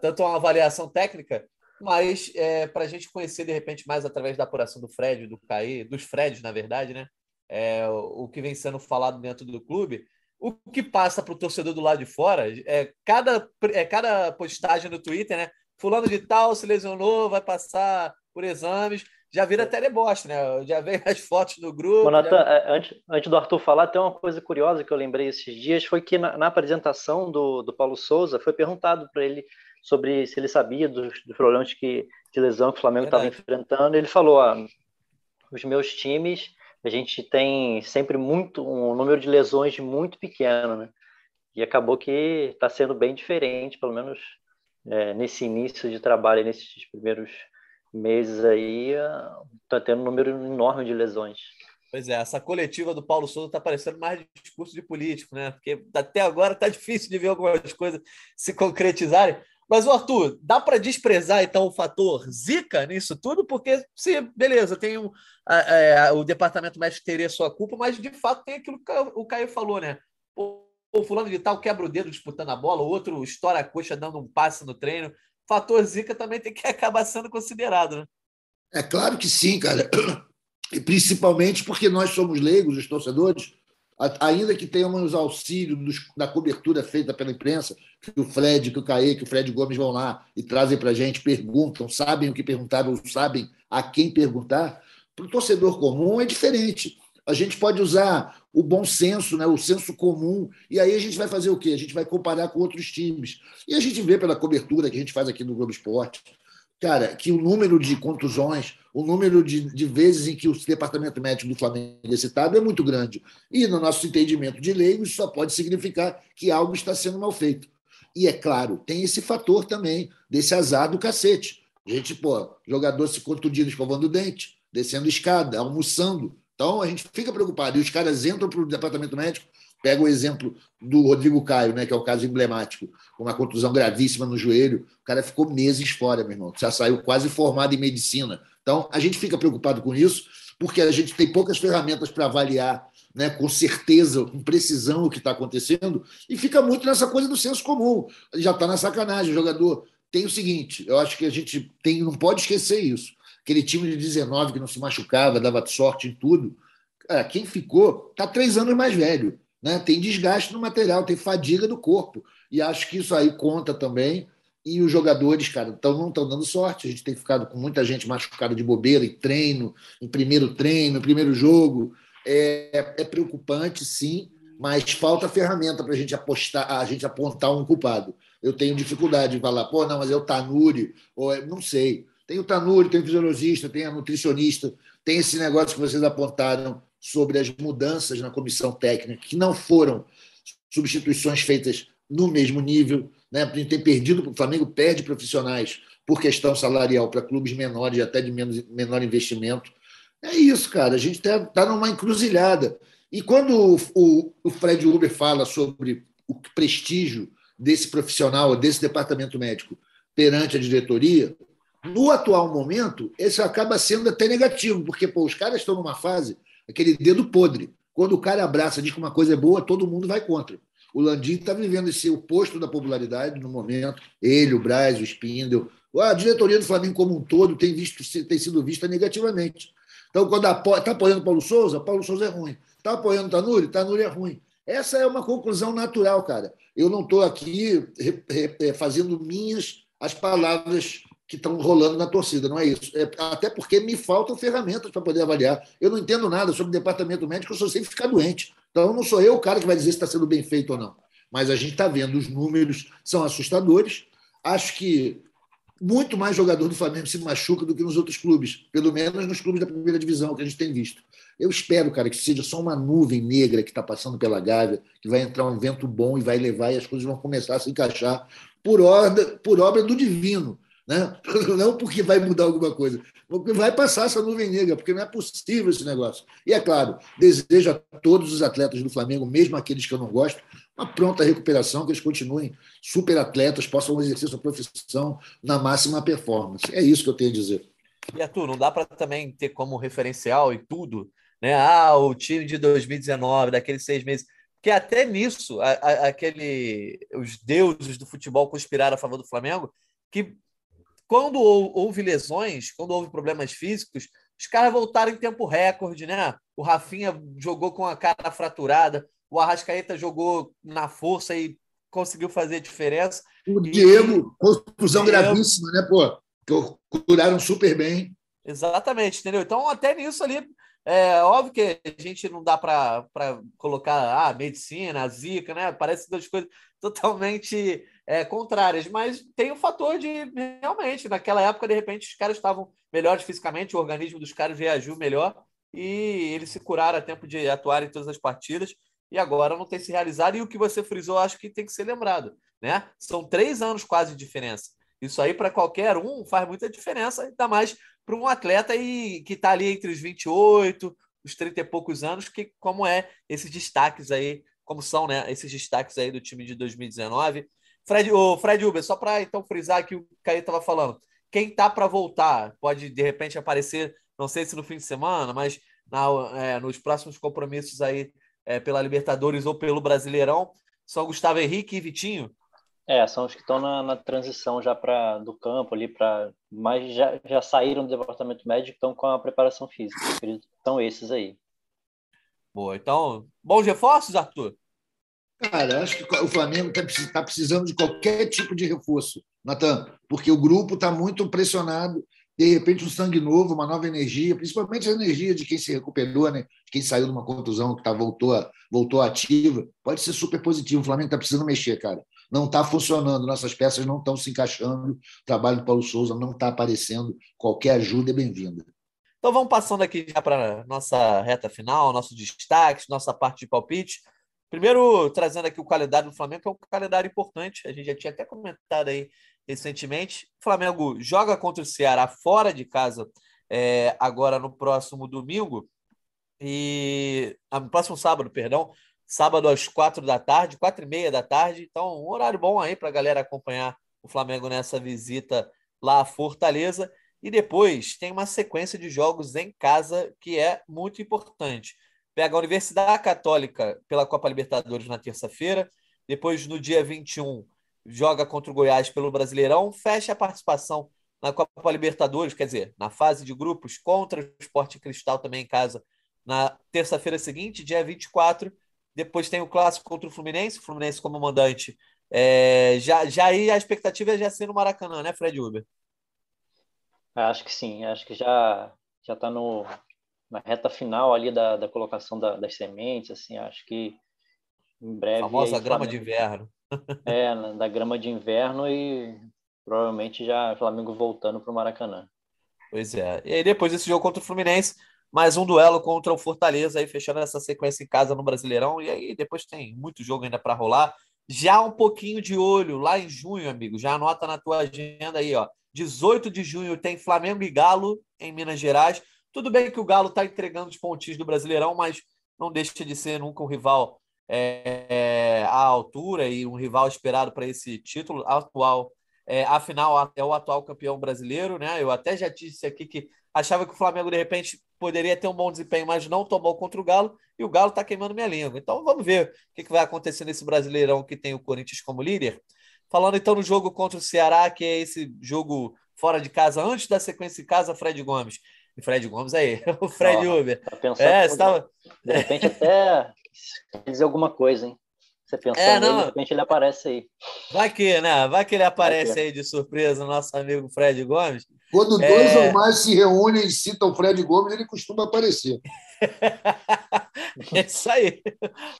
tanto uma avaliação técnica, mas é, para a gente conhecer de repente mais através da apuração do Fred, do Caí, dos Freds, na verdade, né? É, o que vem sendo falado dentro do clube, o que passa para o torcedor do lado de fora é cada, é cada postagem no Twitter, né? Fulano de tal se lesionou, vai passar por exames. Já vira até deboche, né? Já vem <laughs> as fotos do grupo. Nathan, já... É, antes, antes do Arthur falar, tem uma coisa curiosa que eu lembrei esses dias: foi que na, na apresentação do, do Paulo Souza foi perguntado para ele sobre se ele sabia dos, dos problemas que, de lesão que o Flamengo estava enfrentando. Ele falou: ah, os meus times a gente tem sempre muito um número de lesões muito pequeno, né? E acabou que está sendo bem diferente, pelo menos é, nesse início de trabalho, nesses primeiros meses aí, está tendo um número enorme de lesões. Pois é, essa coletiva do Paulo Souza está parecendo mais discurso de político, né? Porque até agora está <laughs> difícil de ver algumas coisas se concretizarem. Mas, Arthur, dá para desprezar então o fator zica nisso tudo? Porque, se, beleza, tem um, a, a, o departamento médico teria sua culpa, mas de fato tem aquilo que o Caio falou, né? O, o fulano de tal quebra o dedo disputando a bola, o outro estoura a coxa dando um passe no treino. Fator zica também tem que <laughs> acabar sendo considerado, né? É claro que sim, cara. <clears throat> E principalmente porque nós somos leigos, os torcedores, ainda que tenhamos auxílio dos, da cobertura feita pela imprensa, que o Fred, que o Caê, que o Fred Gomes vão lá e trazem para a gente, perguntam, sabem o que perguntar, ou sabem a quem perguntar, para o torcedor comum é diferente. A gente pode usar o bom senso, né, o senso comum, e aí a gente vai fazer o quê? A gente vai comparar com outros times. E a gente vê pela cobertura que a gente faz aqui no Globo Esporte, cara, que o número de contusões, o número de, de vezes em que o departamento médico do Flamengo é citado é muito grande. E, no nosso entendimento de leigo, isso só pode significar que algo está sendo mal feito. E, é claro, tem esse fator também, desse azar do cacete. Gente, pô, jogador se contundindo, escovando o dente, descendo escada, almoçando. Então, a gente fica preocupado. E os caras entram para o departamento médico Pega o exemplo do Rodrigo Caio, né, que é o caso emblemático, uma contusão gravíssima no joelho. O cara ficou meses fora, meu irmão. Já saiu quase formado em medicina. Então, a gente fica preocupado com isso, porque a gente tem poucas ferramentas para avaliar né, com certeza, com precisão o que está acontecendo, e fica muito nessa coisa do senso comum. Já está na sacanagem. O jogador tem o seguinte: eu acho que a gente tem, não pode esquecer isso. Aquele time de 19 que não se machucava, dava sorte em tudo. Cara, quem ficou está três anos mais velho. Né? Tem desgaste no material, tem fadiga do corpo. E acho que isso aí conta também. e os jogadores, cara, tão, não estão dando sorte. A gente tem ficado com muita gente machucada de bobeira em treino, em primeiro treino, em primeiro jogo. É, é preocupante, sim, mas falta ferramenta para a gente apostar, a gente apontar um culpado. Eu tenho dificuldade de falar, pô, não, mas é o Tanuri, ou é, não sei. Tem o Tanuri, tem o fisiologista, tem a nutricionista, tem esse negócio que vocês apontaram sobre as mudanças na comissão técnica, que não foram substituições feitas no mesmo nível. Né? Tem perdido, o Flamengo perde profissionais por questão salarial para clubes menores, até de menos, menor investimento. É isso, cara. A gente está tá numa encruzilhada. E quando o, o Fred Uber fala sobre o prestígio desse profissional, desse departamento médico perante a diretoria, no atual momento, esse acaba sendo até negativo, porque pô, os caras estão numa fase, aquele dedo podre. Quando o cara abraça, diz que uma coisa é boa, todo mundo vai contra. O Landim está vivendo esse oposto da popularidade no momento. Ele, o Braz, o Spindle, a diretoria do Flamengo como um todo tem, visto, tem sido vista negativamente. Então, quando está apoiando Paulo Souza, Paulo Souza é ruim. Está apoiando Tanuri, Tanuri é ruim. Essa é uma conclusão natural, cara. Eu não estou aqui fazendo minhas as palavras que estão rolando na torcida, não é isso. É, até porque me faltam ferramentas para poder avaliar. Eu não entendo nada sobre o departamento médico, eu só sei ficar doente. Então, não sou eu o cara que vai dizer se está sendo bem feito ou não. Mas a gente está vendo, os números são assustadores. Acho que muito mais jogador do Flamengo se machuca do que nos outros clubes, pelo menos nos clubes da primeira divisão que a gente tem visto. Eu espero, cara, que seja só uma nuvem negra que está passando pela Gávea, que vai entrar um vento bom e vai levar e as coisas vão começar a se encaixar por, ordem, por obra do divino. Né? <laughs> Não porque vai mudar alguma coisa, porque vai passar essa nuvem negra, porque não é possível esse negócio. E é claro, desejo a todos os atletas do Flamengo, mesmo aqueles que eu não gosto, uma pronta recuperação, que eles continuem super atletas, possam exercer sua profissão na máxima performance. É isso que eu tenho a dizer. E Arthur, não dá para também ter como referencial e tudo, né? Ah, o time de 2019, daqueles seis meses. Porque até nisso, a, a, aquele, os deuses do futebol conspiraram a favor do Flamengo, que quando houve lesões, quando houve problemas físicos, os caras voltaram em tempo recorde, né? O Rafinha jogou com a cara fraturada, o Arrascaeta jogou na força e conseguiu fazer diferença. O Diego, confusão gravíssima, né, pô? Que curaram super bem. Exatamente, entendeu? Então, até nisso ali, é óbvio que a gente não dá para colocar ah, medicina, a zica, né? Parece duas coisas totalmente é, contrárias, mas tem o fator de realmente, naquela época, de repente, os caras estavam melhores fisicamente, o organismo dos caras reagiu melhor e eles se curaram a tempo de atuar em todas as partidas e agora não tem se realizado. E o que você frisou, acho que tem que ser lembrado, né? São três anos quase de diferença. Isso aí, para qualquer um, faz muita diferença, ainda mais para um atleta e, que está ali entre os 28, os 30 e poucos anos, que como é esses destaques aí, como são né, esses destaques aí do time de 2019. Fred, o Fred Uber, só para então frisar que o Caio estava falando, quem tá para voltar pode de repente aparecer, não sei se no fim de semana, mas na, é, nos próximos compromissos aí é, pela Libertadores ou pelo Brasileirão, são Gustavo Henrique e Vitinho. É, são os que estão na, na transição já para do campo ali para, mas já, já saíram do departamento médico, estão com a preparação física. Então esses aí. Boa, então bons reforços, Arthur. Cara, acho que o Flamengo está tá precisando de qualquer tipo de reforço, Natan, porque o grupo está muito pressionado. De repente, um sangue novo, uma nova energia, principalmente a energia de quem se recuperou, né? de quem saiu de uma contusão, que tá, voltou, voltou ativa, pode ser super positivo. O Flamengo está precisando mexer, cara não está funcionando, nossas peças não estão se encaixando, o trabalho do Paulo Souza não está aparecendo. Qualquer ajuda é bem-vinda. Então vamos passando aqui já para nossa reta final, nossos destaques, nossa parte de palpite. Primeiro, trazendo aqui o calendário do Flamengo, que é um calendário importante. A gente já tinha até comentado aí recentemente. O Flamengo joga contra o Ceará fora de casa é, agora no próximo domingo. E. Ah, no próximo sábado, perdão sábado às quatro da tarde, quatro e meia da tarde. Então, um horário bom aí para a galera acompanhar o Flamengo nessa visita lá à Fortaleza. E depois tem uma sequência de jogos em casa que é muito importante. Pega a Universidade Católica pela Copa Libertadores na terça-feira. Depois, no dia 21, joga contra o Goiás pelo Brasileirão. Fecha a participação na Copa Libertadores, quer dizer, na fase de grupos contra o Esporte Cristal também em casa na terça-feira seguinte, dia 24 depois tem o clássico contra o Fluminense, o Fluminense como mandante É, já, já aí a expectativa é já ser no Maracanã, né, Fred Uber? Acho que sim, acho que já já está no na reta final ali da, da colocação da, das sementes, assim, acho que em breve. A famosa aí, grama Flamengo, de inverno. <laughs> É, da grama de inverno e provavelmente já Flamengo voltando para o Maracanã. Pois é. E aí depois desse jogo contra o Fluminense, mais um duelo contra o Fortaleza, aí fechando essa sequência em casa no Brasileirão. E aí depois tem muito jogo ainda para rolar. Já um pouquinho de olho lá em junho, amigo. Já anota na tua agenda aí, ó. 18 de junho tem Flamengo e Galo em Minas Gerais. Tudo bem que o Galo está entregando os pontinhos do Brasileirão, mas não deixa de ser nunca um rival é, à altura e um rival esperado para esse título atual. É, afinal, é o atual campeão brasileiro, né? Eu até já disse aqui que achava que o Flamengo, de repente, poderia ter um bom desempenho, mas não tomou contra o Galo, e o Galo está queimando minha língua. Então vamos ver o que, que vai acontecer nesse Brasileirão que tem o Corinthians como líder. Falando então no jogo contra o Ceará, que é esse jogo fora de casa, antes da sequência em casa, Fred Gomes. Fred Gomes aí, <laughs> o Fred oh, Uber. Tá pensando é, tava... De repente até dizer alguma coisa, hein? Você pensando é, nele, de repente ele aparece aí. Vai que, né? Vai que ele aparece aí de surpresa, nosso amigo Fred Gomes. Quando é... dois ou mais se reúnem e citam o Fred Gomes, ele costuma aparecer. <laughs> é isso aí.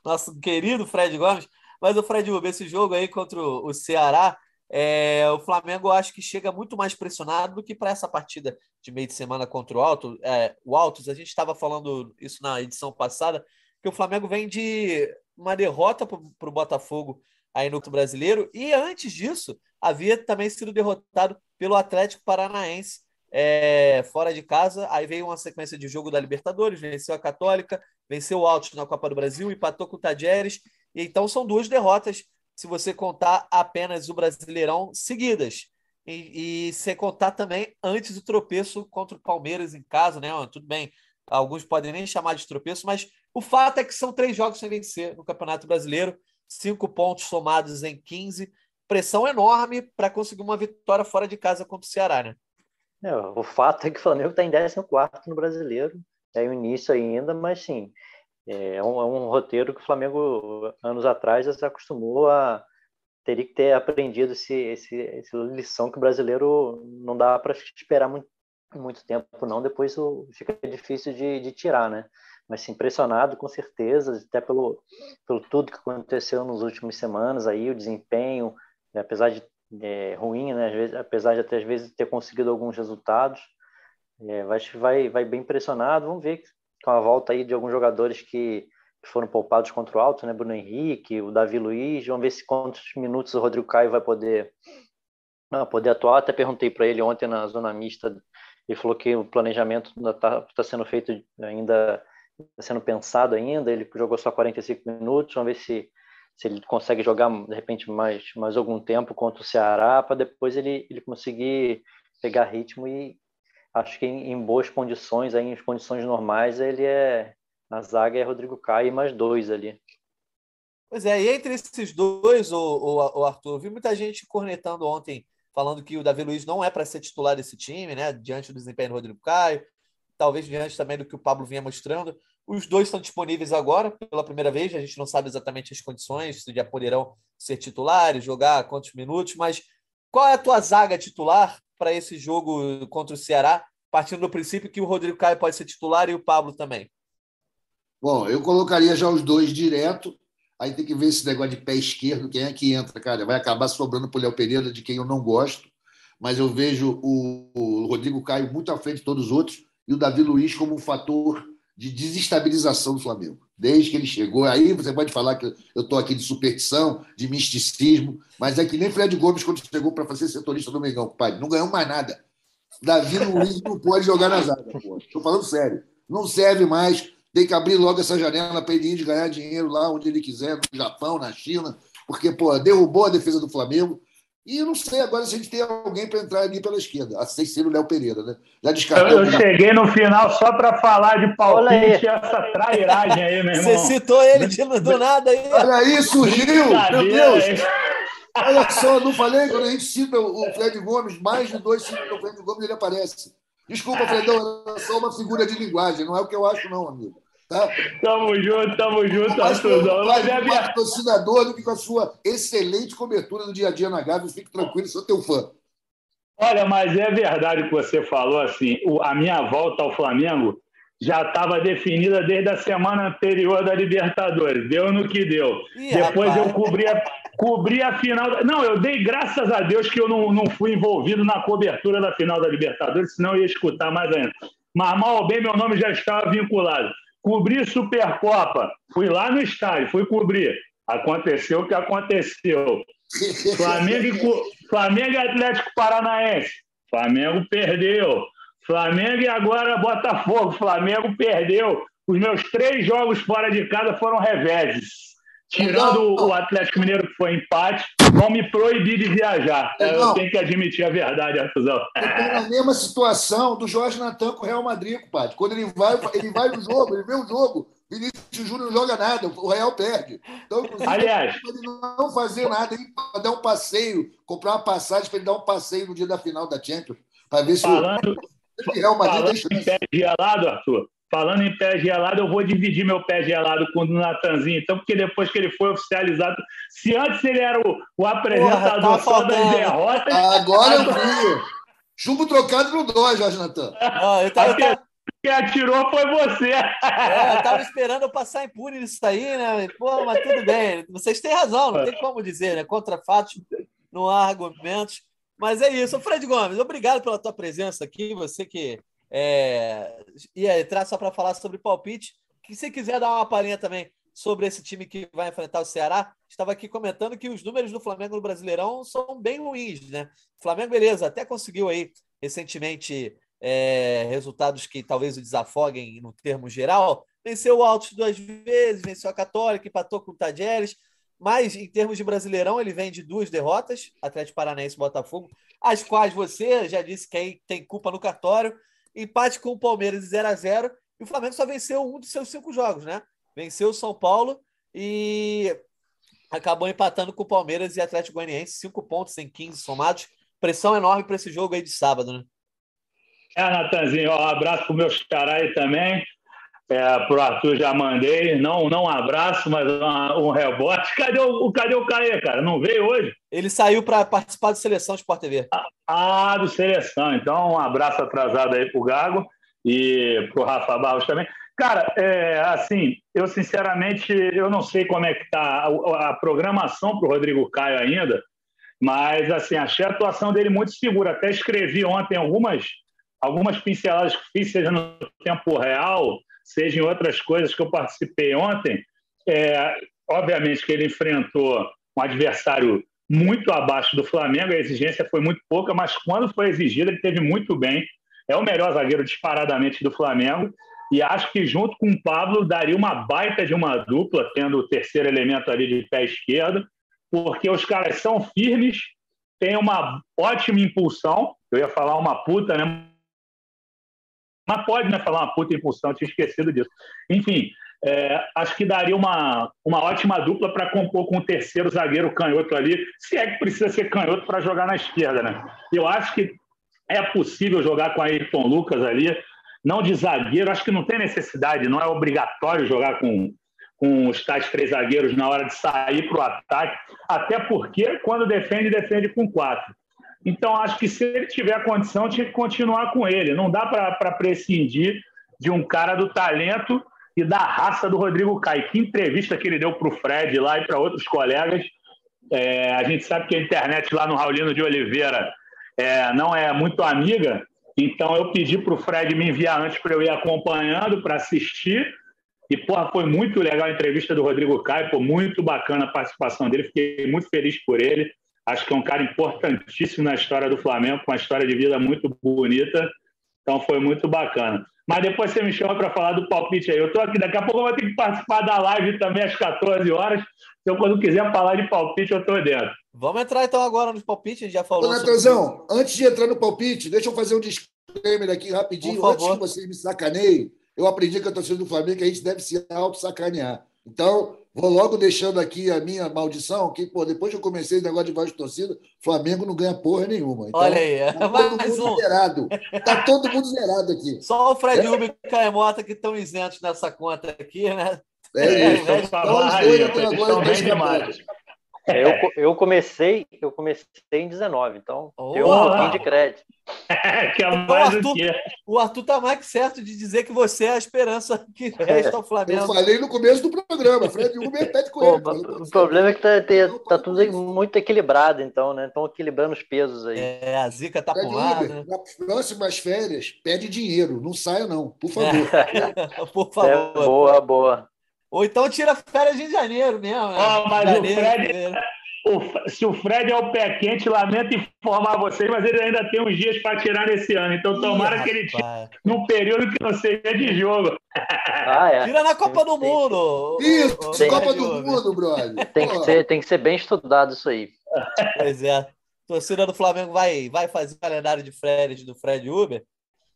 Nosso querido Fred Gomes. Mas o Fred Uber, esse jogo aí contra o Ceará, é, o Flamengo acho que chega muito mais pressionado do que para essa partida de meio de semana contra o Alto. É, o Altos, a gente estava falando isso na edição passada, que o Flamengo vem de uma derrota para o Botafogo aí no brasileiro, e antes disso havia também sido derrotado pelo Atlético Paranaense é, fora de casa. Aí veio uma sequência de jogo da Libertadores, venceu a Católica, venceu o Altos na Copa do Brasil, empatou com o Tadjeres, e então são duas derrotas se você contar apenas o Brasileirão seguidas. E, e se contar também antes do tropeço contra o Palmeiras em casa, né? Tudo bem, alguns podem nem chamar de tropeço, mas o fato é que são três jogos sem vencer no Campeonato Brasileiro, cinco pontos somados em 15. Pressão enorme para conseguir uma vitória fora de casa contra o Ceará, né? É, o fato é que o Flamengo está em 14 no Brasileiro, é o início ainda, mas sim, é um, é um roteiro que o Flamengo, anos atrás, já se acostumou a. Teria que ter aprendido esse, esse, essa lição que o brasileiro não dá para esperar muito, muito tempo, não. Depois fica difícil de, de tirar, né? Mas impressionado com certeza, até pelo, pelo tudo que aconteceu nas últimas semanas aí, o desempenho, né? apesar de é, ruim, né? Vezes, apesar de até às vezes ter conseguido alguns resultados, é, vai, vai, vai bem impressionado. Vamos ver com a volta aí de alguns jogadores que, foram poupados contra o Alto, né? Bruno Henrique, o Davi Luiz. Vamos ver se quantos minutos o Rodrigo Caio vai poder, não, poder atuar. Até perguntei para ele ontem na zona mista. Ele falou que o planejamento está tá sendo feito ainda, está sendo pensado ainda. Ele jogou só 45 minutos. Vamos ver se se ele consegue jogar de repente mais mais algum tempo contra o Ceará para depois ele ele conseguir pegar ritmo e, acho que em, em boas condições, aí, em condições normais, ele é. Na zaga é Rodrigo Caio e mais dois ali. Pois é, e entre esses dois, o, Arthur, eu vi muita gente cornetando ontem, falando que o Davi Luiz não é para ser titular desse time, né? Diante do desempenho do Rodrigo Caio, talvez diante também do que o Pablo vinha mostrando. Os dois estão disponíveis agora, pela primeira vez. A gente não sabe exatamente as condições, se já poderão ser titulares, jogar quantos minutos, mas qual é a tua zaga titular para esse jogo contra o Ceará, partindo do princípio que o Rodrigo Caio pode ser titular e o Pablo também? Bom, eu colocaria já os dois direto. Aí tem que ver esse negócio de pé esquerdo, quem é que entra, cara. Vai acabar sobrando para o Léo Pereira, de quem eu não gosto. Mas eu vejo o Rodrigo Caio muito à frente de todos os outros e o Davi Luiz como um fator de desestabilização do Flamengo. Desde que ele chegou, aí você pode falar que eu estou aqui de superstição, de misticismo, mas é que nem Fred Gomes quando chegou para fazer setorista do Mengão, pai, não ganhou mais nada. Davi Luiz não pode jogar na zaga, Estou falando sério. Não serve mais. Tem que abrir logo essa janela para ele ir ganhar dinheiro lá onde ele quiser, no Japão, na China, porque pô, derrubou a defesa do Flamengo. E eu não sei agora se a gente tem alguém para entrar ali pela esquerda, a sem ser o Léo Pereira, né? Já descartou. Eu, eu cheguei no final só para falar de palpite essa trairagem aí, meu irmão. Você citou ele de, do nada aí. Olha aí, surgiu! Meu Deus! Olha só, não falei? Quando a gente cita o Fred Gomes, mais de dois citam o Fred Gomes, ele aparece. Desculpa, Fredão, é só uma figura de linguagem, não é o que eu acho, não, amigo. Tá? Tamo junto, tamo junto, Arthurzão. Mas é minha... patrocinador do que com a sua excelente cobertura do dia a dia na Gávea. Fique tranquilo, sou teu fã. Olha, mas é verdade o que você falou, assim, a minha volta ao Flamengo já estava definida desde a semana anterior da Libertadores. Deu no que deu. Ih, Depois rapaz. eu cobri a, cobri a final. Não, eu dei graças a Deus que eu não, não fui envolvido na cobertura da final da Libertadores, senão eu ia escutar mais ainda. Mas mal ou bem, meu nome já estava vinculado. Cobri Supercopa. Fui lá no estádio, fui cobrir. Aconteceu o que aconteceu. <laughs> Flamengo e, Flamengo e Atlético Paranaense. Flamengo perdeu. Flamengo e agora Botafogo. Flamengo perdeu. Os meus três jogos fora de casa foram reveses. Tirando o Atlético Mineiro, que foi empate, vão me proibir de viajar. Não. Eu tenho que admitir a verdade, Artuzão. Eu na mesma situação do Jorge Natan com o Real Madrid, compadre. Quando ele vai, ele vai no jogo, ele vê o jogo. Vinícius Júnior não joga nada, o Real perde. Então, Aliás, ele não fazer nada, ele dar um passeio, comprar uma passagem para ele dar um passeio no dia da final da Champions, para ver se falando, o Real Madrid falando chance. Em pé gelado, Arthur, falando em pé gelado, eu vou dividir meu pé gelado com o Natanzinho, então, porque depois que ele foi oficializado, se antes ele era o, o apresentador Porra, tá só das derrotas. Agora eu vi. Chumbo trocado não dói, Jorge Natan. Ah, eu tava, eu tava que atirou foi você. É, eu tava esperando eu passar impune nisso aí, né? Pô, mas tudo bem. Vocês têm razão, não tem como dizer, né? Contra fatos não há argumentos. Mas é isso. Fred Gomes, obrigado pela tua presença aqui. Você que é, ia entrar só para falar sobre palpite. Que se quiser dar uma palhinha também sobre esse time que vai enfrentar o Ceará, estava aqui comentando que os números do Flamengo no Brasileirão são bem ruins, né? O Flamengo, beleza, até conseguiu aí recentemente é, resultados que talvez o desafoguem no termo geral. Venceu o Altos duas vezes, venceu a Católica, empatou com o Tajeres, mas em termos de Brasileirão, ele vem de duas derrotas, Atlético Paranaense e Botafogo, as quais você já disse que aí tem culpa no cartório. Empate com o Palmeiras 0 a 0 e o Flamengo só venceu um dos seus cinco jogos, né? Venceu o São Paulo e acabou empatando com o Palmeiras e Atlético Goianiense, cinco pontos em 15 somados. Pressão enorme para esse jogo aí de sábado, né? É, Natanzinho, um abraço para o meu xará aí também. É, para o Arthur já mandei. Não, não um abraço, mas um, um rebote. Cadê o, cadê o Caê, cara? Não veio hoje? Ele saiu para participar do Seleção Sport TV. Ah, ah, do Seleção. Então, um abraço atrasado aí para o Gago e para o Rafa Barros também. Cara, é, assim, eu sinceramente eu não sei como é que está a, a programação para o Rodrigo Caio ainda, mas assim achei a atuação dele muito segura. Até escrevi ontem algumas algumas pinceladas que fiz, seja no tempo real, seja em outras coisas que eu participei ontem, é, obviamente que ele enfrentou um adversário muito abaixo do Flamengo, a exigência foi muito pouca, mas quando foi exigida, ele teve muito bem. É o melhor zagueiro disparadamente do Flamengo. E acho que junto com o Pablo daria uma baita de uma dupla, tendo o terceiro elemento ali de pé esquerdo, porque os caras são firmes, têm uma ótima impulsão. Eu ia falar uma puta, né? Mas pode né, falar uma puta impulsão, tinha esquecido disso. Enfim, é, acho que daria uma, uma ótima dupla para compor com o terceiro zagueiro canhoto ali, se é que precisa ser canhoto para jogar na esquerda, né? Eu acho que é possível jogar com Ayrton Lucas ali, não de zagueiro, acho que não tem necessidade, não é obrigatório jogar com, com os tais três zagueiros na hora de sair para o ataque, até porque quando defende, defende com quatro. Então, acho que se ele tiver condição, tinha que continuar com ele. Não dá para prescindir de um cara do talento e da raça do Rodrigo Caio. Que entrevista que ele deu para o Fred lá e para outros colegas. É, a gente sabe que a internet lá no Raulino de Oliveira é, não é muito amiga, então eu pedi para o Fred me enviar antes para eu ir acompanhando, para assistir. E, porra, foi muito legal a entrevista do Rodrigo Caio, foi muito bacana a participação dele, fiquei muito feliz por ele. Acho que é um cara importantíssimo na história do Flamengo, com uma história de vida muito bonita. Então foi muito bacana. Mas depois você me chama para falar do palpite aí. Eu estou aqui, daqui a pouco eu vou ter que participar da live também às 14 horas. Então, quando quiser falar de palpite, eu estou dentro. Vamos entrar então agora nos palpites, a gente já falou. Natanzão, sobre... antes de entrar no palpite, deixa eu fazer um disclaimer aqui rapidinho. Antes que você me sacaneie, eu aprendi com a torcida do Flamengo que a gente deve se auto-sacanear. Então, vou logo deixando aqui a minha maldição, que pô, depois que eu comecei o negócio de voz de torcida, Flamengo não ganha porra nenhuma. Então, Olha aí, tá <laughs> todo mais mundo um. zerado. Tá todo mundo zerado aqui. Só o Fred Uber e o Caemota que estão isentos nessa conta aqui, né? É <laughs> É, isso. velho, Então, Então, os aí, dois escapados. Eu, eu comecei, eu comecei em 19, então Oh. tem um pouquinho de crédito. <laughs> que é mais Arthur- do que. O Arthur tá mais que certo de dizer que você é a esperança que resta ao Eu Flamengo. falei no começo do programa, Fred Uber pede com ele. o problema é que tá, tem- tá tudo muito equilibrado, então, né? Estão equilibrando os pesos aí. É, a zica tá lado, Uber, né? nas próximas férias, pede dinheiro. Não saia, não, por favor. <laughs> Por É, favor. boa, boa. Ou então tira férias em janeiro mesmo. Ó, mas o Janeiro, Fred- fevereiro. O- se o Fred é o pé quente, lamento informar vocês, mas ele ainda tem uns dias para tirar nesse ano. Então, tomara Ih, que ele tire num período que não seja de jogo. Ah, é. Tira na Copa do Mundo. Isso, Copa Fred do Uber. Mundo, brother. Tem que, ser, tem que ser bem estudado isso aí. Pois é. Torcida do Flamengo vai, vai fazer o calendário de férias do Fred Uber.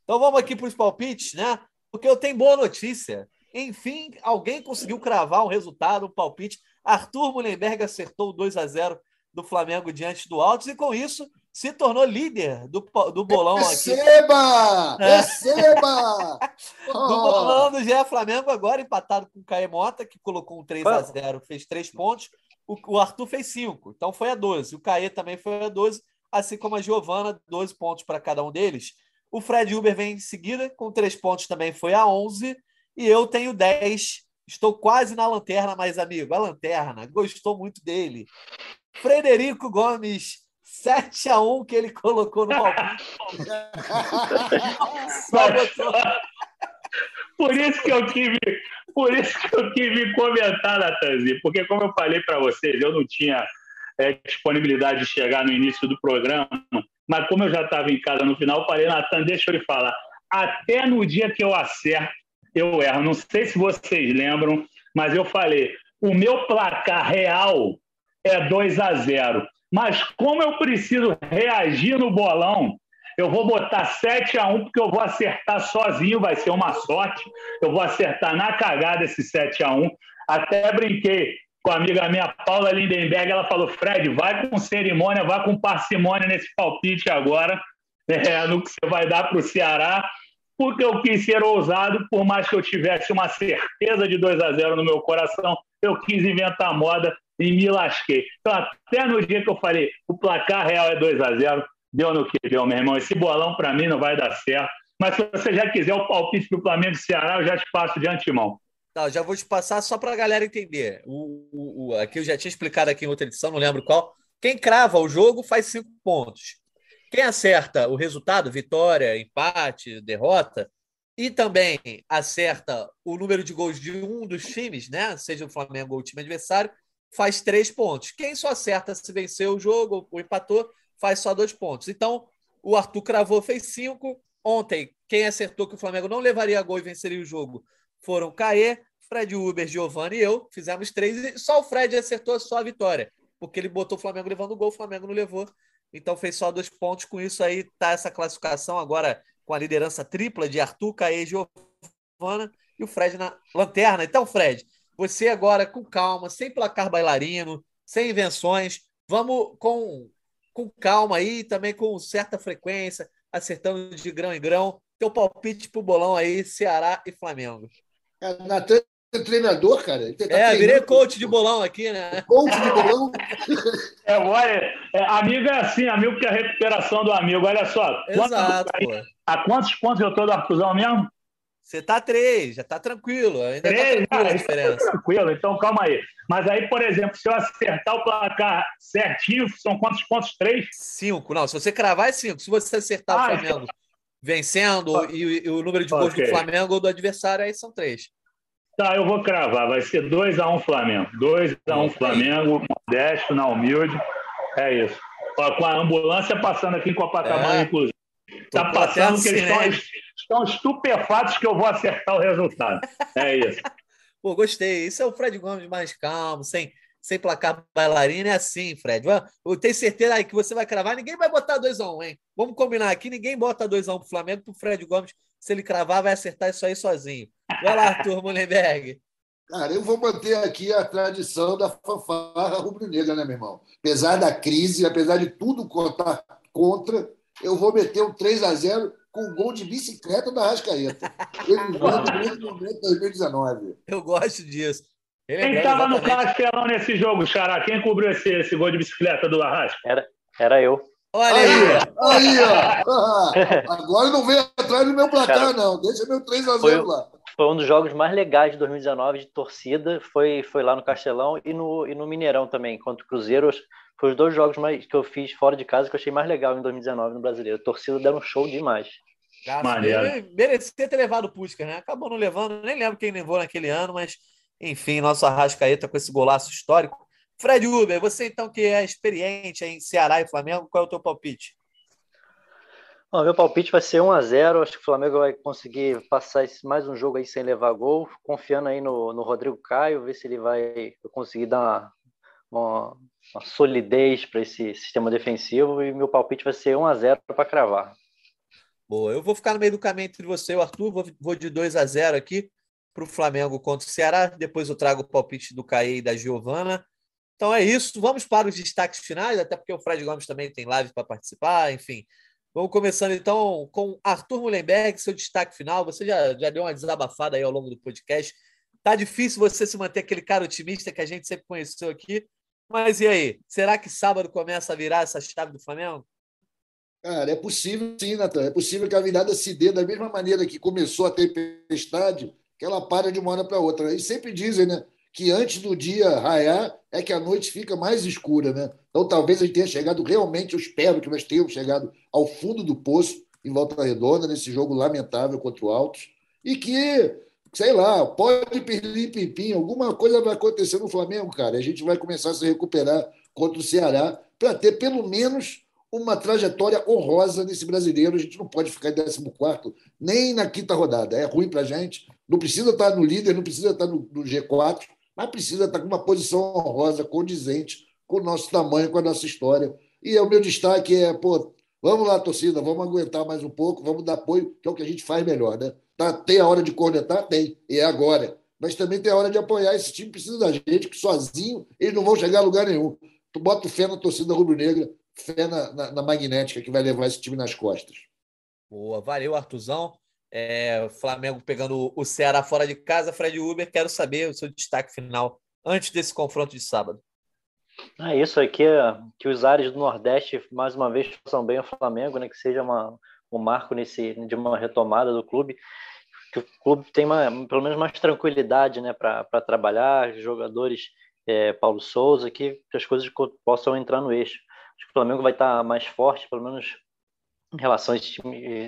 Então vamos aqui para os palpites, né? Porque eu tenho boa notícia. Enfim, alguém conseguiu cravar um resultado, um palpite. Arthur Mullenberg acertou 2 a 0 do Flamengo diante do Altos e com isso se tornou líder do, do bolão aqui. Receba! É. Receba! <laughs> Do Oh, bolão do GE Flamengo, agora empatado com o Caê Mota, que colocou um 3 a 0 fez 3 pontos. O, o Arthur fez 5, então foi a 12. O Caê também foi a 12, assim como a Giovana, 12 pontos para cada um deles. O Fred Uber vem em seguida, com 3 pontos também foi a 11. E eu tenho 10. Estou quase na lanterna, mas, amigo, a lanterna, gostou muito dele. Frederico Gomes, 7 a 1 que ele colocou no palpite. <laughs> Por isso que eu tive, por isso que eu me comentar, Natanzi, porque como eu falei para vocês, eu não tinha é, disponibilidade de chegar no início do programa, mas como eu já estava em casa no final, eu falei, Natan, deixa eu lhe falar, até no dia que eu acerto, eu erro. Não sei se vocês lembram, mas eu falei, o meu placar real é 2 a 0. Mas como eu preciso reagir no bolão, eu vou botar 7 a 1 porque eu vou acertar sozinho, vai ser uma sorte. Eu vou acertar na cagada esse 7 a 1. Até brinquei com a amiga minha, Paula Lindenberg, ela falou: Fred, vai com cerimônia, vai com parcimônia nesse palpite agora, é, no que você vai dar para o Ceará, porque eu quis ser ousado, por mais que eu tivesse uma certeza de 2 a 0 no meu coração, eu quis inventar moda e me lasquei. Então, até no dia que eu falei, o placar real é 2 a 0 deu no que deu, meu irmão. Esse bolão, para mim, não vai dar certo. Mas se você já quiser o palpite do Flamengo e Ceará, eu já te passo de antemão. Não, já vou te passar só para a galera entender. O, o, o- aqui eu já tinha explicado aqui em outra edição, não lembro qual. Quem crava o jogo faz cinco pontos. Quem acerta o resultado, vitória, empate, derrota, e também acerta o número de gols de um dos times, né? Seja o Flamengo ou o time adversário, faz três pontos. Quem só acerta se venceu o jogo ou empatou, faz só dois pontos. Então, o Arthur cravou, fez cinco. Ontem, quem acertou que o Flamengo não levaria gol e venceria o jogo foram Caê, Fred Uber, Giovanni e eu. Fizemos três e só o Fred acertou só a vitória, porque ele botou o Flamengo levando gol, o Flamengo não levou. Então fez só dois pontos. Com isso aí tá essa classificação agora com a liderança tripla de Arthur, Caê, Giovana e o Fred na lanterna. Então, Fred, você agora com calma, sem placar bailarino, sem invenções, vamos com, com calma aí, também com certa frequência, acertando de grão em grão. Teu palpite pro bolão aí, Ceará e Flamengo. Cara, Natan é treinador, cara. Ele tá É, virei coach de bolão aqui, né? Coach de bolão. <laughs> É, olha, é, amigo é assim, amigo que é a recuperação do amigo. Olha só, quantos- Exato, pô. a quantos pontos eu tô do Artuzão mesmo? Você tá três, já tá tranquilo. Ainda Três? tá tranquila a Ah, diferença. Tranquilo, então calma aí. Mas aí, por exemplo, se eu acertar o placar certinho, são quantos pontos? Três? Cinco. Não, se você cravar, é cinco. Se você acertar Ah, o Flamengo vencendo e, e o número de gols do Flamengo ou do adversário, aí são três. Tá, eu vou cravar. Vai ser 2x1 Flamengo. 2x1 Flamengo, modesto, na humilde. É isso. Ó, com a ambulância passando aqui em Copacabana, É. inclusive. Tá a passando que eles estão, estão estupefatos que eu vou acertar o resultado. É isso. <laughs> Pô, gostei. Isso é o Fred Gomes mais calmo, sem, sem placar bailarina. É assim, Fred. Eu tenho certeza aí que você vai cravar. Ninguém vai botar 2x1, hein? Vamos combinar aqui. Ninguém bota 2x1 pro Flamengo, pro Fred Gomes. Se ele cravar, vai acertar isso aí sozinho. Vai lá, Arthur Mullenberg. Cara, eu vou manter aqui a tradição da fanfarra rubro-negra, né, meu irmão? Apesar da crise, apesar de tudo contar contra, eu vou meter um 3 a 0 com o gol de bicicleta da Rascaeta. Ele <laughs> veio no momento 2019. Eu gosto disso. Quem estava no Castelão nesse jogo, Xará? Quem cobriu esse, esse gol de bicicleta do Arrasca? Era, era eu. Olha aí, aí, ó. <laughs> Agora não vem atrás do meu placar, Cara, não. Deixa meu 3x0 lá. Foi um dos jogos mais legais de 2019 de torcida. Foi, foi lá no Castelão e no, e no Mineirão também, contra o Cruzeiro. Foi os dois jogos mais, que eu fiz fora de casa que eu achei mais legal em 2019 no Brasileiro. A torcida deram um show demais. Graças merecia ter levado o Puskas, né? Acabou não levando, nem lembro quem levou naquele ano, mas enfim, nosso Arrascaeta com esse golaço histórico. Fred Uber, você então que é experiente em Ceará e Flamengo, qual é o teu palpite? Bom, meu palpite vai ser 1 a 0 Acho que o Flamengo vai conseguir passar mais um jogo aí sem levar gol, confiando aí no, no Rodrigo Caio, ver se ele vai conseguir dar uma, uma, uma solidez para esse sistema defensivo. E meu palpite vai ser 1 a 0 para cravar. Boa, eu vou ficar no meio do caminho entre você e o Arthur, vou, vou de 2 a 0 aqui para o Flamengo contra o Ceará. Depois eu trago o palpite do Caê e da Giovana. Então é isso. Vamos para os destaques finais, até porque o Fred Gomes também tem live para participar, enfim. Vamos começando então com Arthur Mullenberg, seu destaque final. Você já, já deu uma desabafada aí ao longo do podcast. Tá difícil você se manter aquele cara otimista que a gente sempre conheceu aqui. Mas e aí? Será que sábado começa a virar essa chave do Flamengo? Cara, é possível sim, Natan. É possível que a virada se dê da mesma maneira que começou a tempestade, que ela para de uma hora para outra. Eles sempre dizem, né? que antes do dia raiar é que a noite fica mais escura, né? Então talvez a gente tenha chegado realmente, eu espero que nós tenhamos chegado ao fundo do poço em Volta Redonda, nesse jogo lamentável contra o Altos, e que, sei lá, pode perder pimpim, alguma coisa vai acontecer no Flamengo, cara. A gente vai começar a se recuperar contra o Ceará para ter pelo menos uma trajetória honrosa nesse brasileiro. A gente não pode ficar em 14 nem na quinta rodada. É ruim para a gente. Não precisa estar no líder, não precisa estar no, no G4, mas precisa estar com uma posição honrosa, condizente com o nosso tamanho, com a nossa história. E o meu destaque é, pô, vamos lá, torcida, vamos aguentar mais um pouco, vamos dar apoio, que é o que a gente faz melhor, né? Tá, tem a hora de cornetar? Tem, e é agora. Mas também tem a hora de apoiar. Esse time precisa da gente, que sozinho eles não vão chegar a lugar nenhum. Tu bota fé na torcida rubro-negra, fé na, na, na magnética que vai levar esse time nas costas. Boa, valeu, Artuzão. É, Flamengo pegando o Ceará fora de casa. Fred Uber, quero saber o seu destaque final antes desse confronto de sábado. É isso aqui, que os ares do Nordeste mais uma vez façam bem ao Flamengo, né? Que seja uma, um marco nesse de uma retomada do clube, que o clube tenha pelo menos mais tranquilidade, né? Para trabalhar, jogadores é, Paulo Souza, que, as coisas possam entrar no eixo. Acho que o Flamengo vai estar mais forte, pelo menos em relação a esse,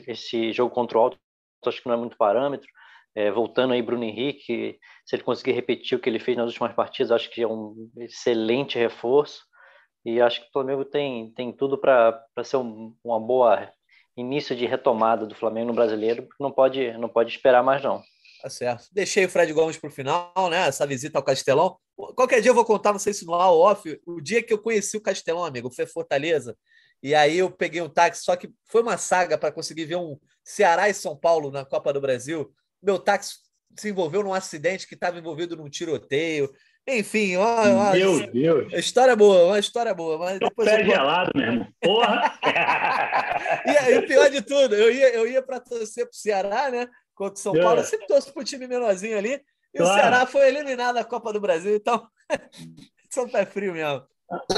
esse jogo contra o Alto acho que não é muito parâmetro. É, voltando aí, Bruno Henrique, se ele conseguir repetir o que ele fez nas últimas partidas, acho que é um excelente reforço. E acho que o Flamengo tem, tem tudo para ser um, uma boa início de retomada do Flamengo no brasileiro, porque não pode, não pode esperar mais, não. Tá certo. Deixei o Fred Gomes para o final, né? Essa visita ao Castelão. Qualquer dia eu vou contar, não sei se no ao off, o dia que eu conheci o Castelão, amigo, foi Fortaleza. E aí eu peguei um táxi, só que foi uma saga para conseguir ver um Ceará e São Paulo na Copa do Brasil. Meu táxi se envolveu num acidente que estava envolvido num tiroteio. Enfim, uma, uma, meu Deus. História boa, uma história boa. Mas depois pé eu... gelado mesmo. Porra! <laughs> e, e, o pior de tudo, eu ia, eu ia para torcer para o Ceará, né? Contra o São Paulo. Eu sempre torço para o time menorzinho ali. E claro. o Ceará foi eliminado da Copa do Brasil. Então, <laughs> são pé frio mesmo.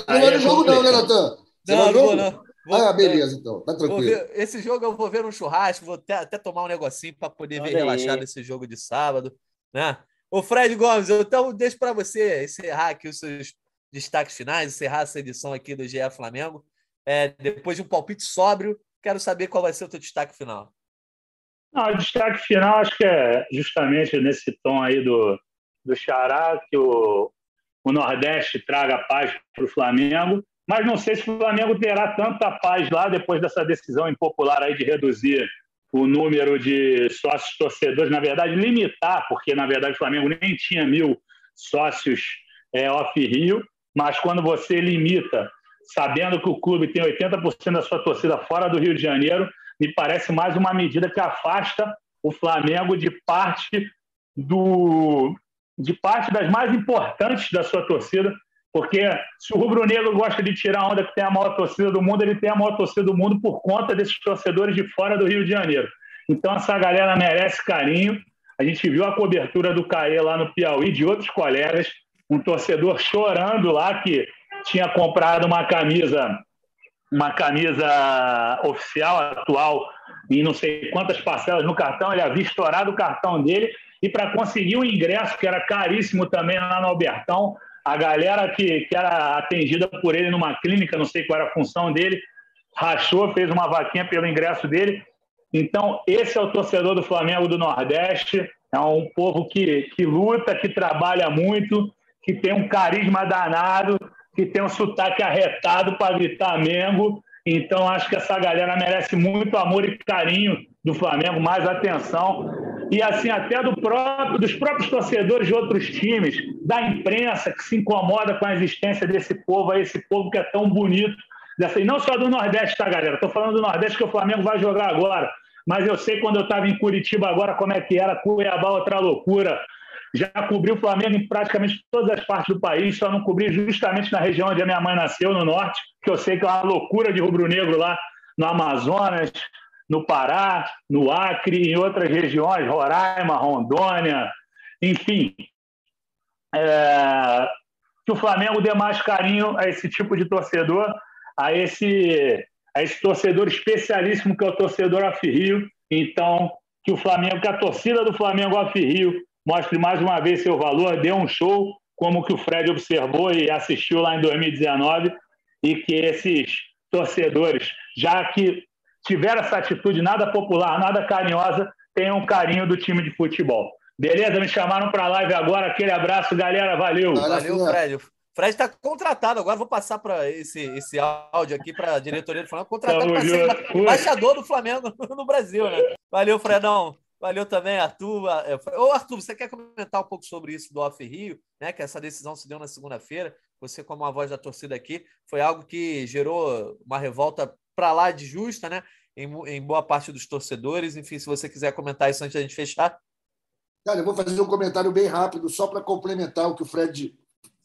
Não vai no jogo, não, né, Natan? Não, não, não. Vou, ah, beleza, então. Tá tranquilo. Ver, esse jogo eu vou ver no churrasco, vou até, até tomar um negocinho para poder Olha ver relaxado esse jogo de sábado. Né? O Fred Gomes, então deixo para você encerrar aqui os seus destaques finais, encerrar essa edição aqui do GE Flamengo. É, depois de um palpite sóbrio, quero saber qual vai ser o teu destaque final. Não, o destaque final acho que é justamente nesse tom aí do, do Xará, que o, o Nordeste traga paz para o Flamengo mas não sei se o Flamengo terá tanta paz lá depois dessa decisão impopular aí de reduzir o número de sócios torcedores, na verdade, limitar, porque na verdade o Flamengo nem tinha mil sócios é, off-Rio, mas quando você limita, sabendo que o clube tem 80% da sua torcida fora do Rio de Janeiro, me parece mais uma medida que afasta o Flamengo de parte do, de parte das mais importantes da sua torcida, porque se o rubro-negro gosta de tirar onda que tem a maior torcida do mundo, ele tem a maior torcida do mundo por conta desses torcedores de fora do Rio de Janeiro. Então essa galera merece carinho. A gente viu a cobertura do Caê lá no Piauí, de outros colegas, um torcedor chorando lá que tinha comprado uma camisa, uma camisa oficial atual em não sei quantas parcelas no cartão, ele havia estourado o cartão dele e para conseguir o ingresso, que era caríssimo também lá no Albertão, a galera que, que era atendida por ele numa clínica, não sei qual era a função dele, rachou, fez uma vaquinha pelo ingresso dele. Então, esse é o torcedor do Flamengo do Nordeste, é um povo que, que luta, que trabalha muito, que tem um carisma danado, que tem um sotaque arretado para gritar Mengo. Então, acho que essa galera merece muito amor e carinho do Flamengo, mais atenção e assim até do próprio, dos próprios torcedores de outros times, da imprensa que se incomoda com a existência desse povo, esse povo que é tão bonito, dessa, e não só do Nordeste, tá, galera? Estou falando do Nordeste que o Flamengo vai jogar agora, mas eu sei quando eu estava em Curitiba agora como é que era, Cuiabá, outra loucura. Já cobri o Flamengo em praticamente todas as partes do país, só não cobri justamente na região onde a minha mãe nasceu, no norte, que eu sei que é uma loucura de rubro-negro lá no Amazonas, no Pará, no Acre, em outras regiões, Roraima, Rondônia, enfim. É, que o Flamengo dê mais carinho a esse tipo de torcedor, a esse, a esse torcedor especialíssimo que é o torcedor Rio. Então, que o Flamengo, que a torcida do Flamengo Rio mostre mais uma vez seu valor, dê um show, como que o Fred observou e assistiu lá em 2019, e que esses torcedores, já que tiver essa atitude nada popular, nada carinhosa, tenham um carinho do time de futebol. Beleza? Me chamaram para a live agora. Aquele abraço, galera. Valeu. Valeu, Fred. O Fred está contratado. Agora vou passar para esse, esse áudio aqui para a diretoria do Flamengo. Contratado para ser <laughs> embaixador do Flamengo no Brasil, né? Valeu, Fredão. Valeu também, Arthur. É, ô, Arthur, você quer comentar um pouco sobre isso do Off Rio, né? Que essa decisão se deu na segunda-feira. Você, como a voz da torcida aqui, foi algo que gerou uma revolta para lá de justa, né? Em, em, boa parte dos torcedores. Enfim, se você quiser comentar isso antes da gente fechar. Cara, eu vou fazer um comentário bem rápido, só para complementar o que o Fred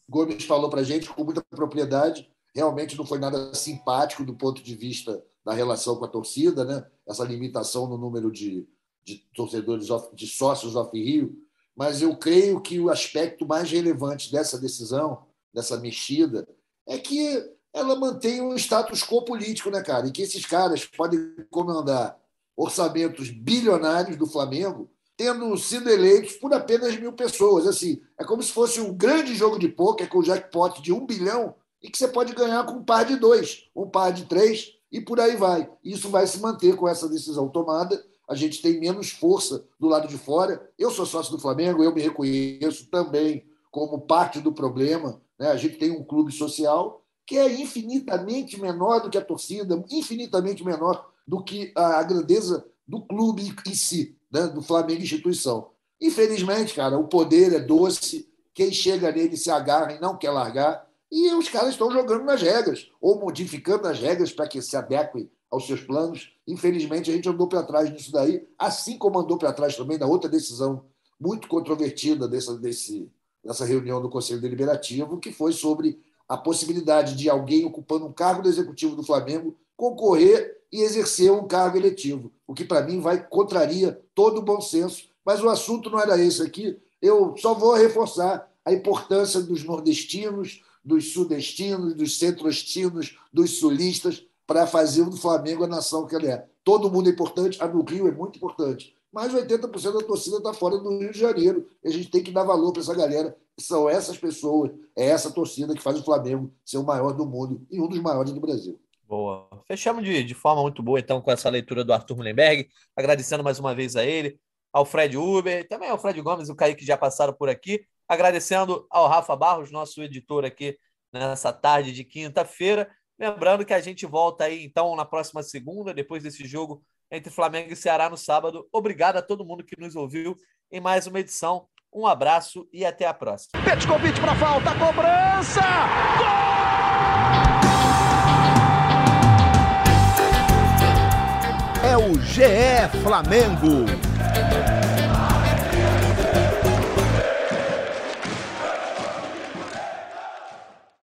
Gomes falou para a gente, com muita propriedade. Realmente não foi nada simpático do ponto de vista da relação com a torcida, né? essa limitação no número de, de torcedores, de sócios off-Rio. Mas eu creio que o aspecto mais relevante dessa decisão, dessa mexida, é que ela mantém um status quo político, né, cara? E que esses caras podem comandar orçamentos bilionários do Flamengo, tendo sido eleitos por apenas mil pessoas. Assim, é como se fosse um grande jogo de pôquer com jackpot de um bilhão e que você pode ganhar com um par de dois, um par de três e por aí vai. Isso vai se manter com essa decisão tomada. A gente tem menos força do lado de fora. Eu sou sócio do Flamengo, eu me reconheço também como parte do problema. Né? A gente tem um clube social que é infinitamente menor do que a torcida, infinitamente menor do que a grandeza do clube em si, né? do Flamengo instituição. Infelizmente, cara, o poder é doce, quem chega nele se agarra e não quer largar, e os caras estão jogando nas regras, ou modificando as regras para que se adequem aos seus planos. Infelizmente, a gente andou para trás nisso daí, assim como andou para trás também na outra decisão muito controvertida dessa, desse, dessa reunião do Conselho Deliberativo, que foi sobre a possibilidade de alguém ocupando um cargo do executivo do Flamengo concorrer e exercer um cargo eletivo, o que para mim vai contraria todo o bom senso. Mas o assunto não era esse aqui. Eu só vou reforçar a importância dos nordestinos, dos sudestinos, dos centro-estinos, dos sulistas para fazer do Flamengo a nação que ele é. Todo mundo é importante, a do Rio é muito importante. Mas 80% da torcida está fora do Rio de Janeiro. E a gente tem que dar valor para essa galera são essas pessoas, é essa torcida que faz o Flamengo ser o maior do mundo e um dos maiores do Brasil. Boa. Fechamos de, de forma muito boa, então, com essa leitura do Arthur Mullenberg, agradecendo mais uma vez a ele, ao Fred Uber, também ao Fred Gomes e o Kaique que já passaram por aqui, agradecendo ao Rafa Barros, nosso editor aqui nessa tarde de quinta-feira. Lembrando que a gente volta aí, então, na próxima segunda, depois desse jogo entre Flamengo e Ceará no sábado. Obrigado a todo mundo que nos ouviu em mais uma edição um abraço e até a próxima. convite para falta, cobrança! Gol! É o GE Flamengo.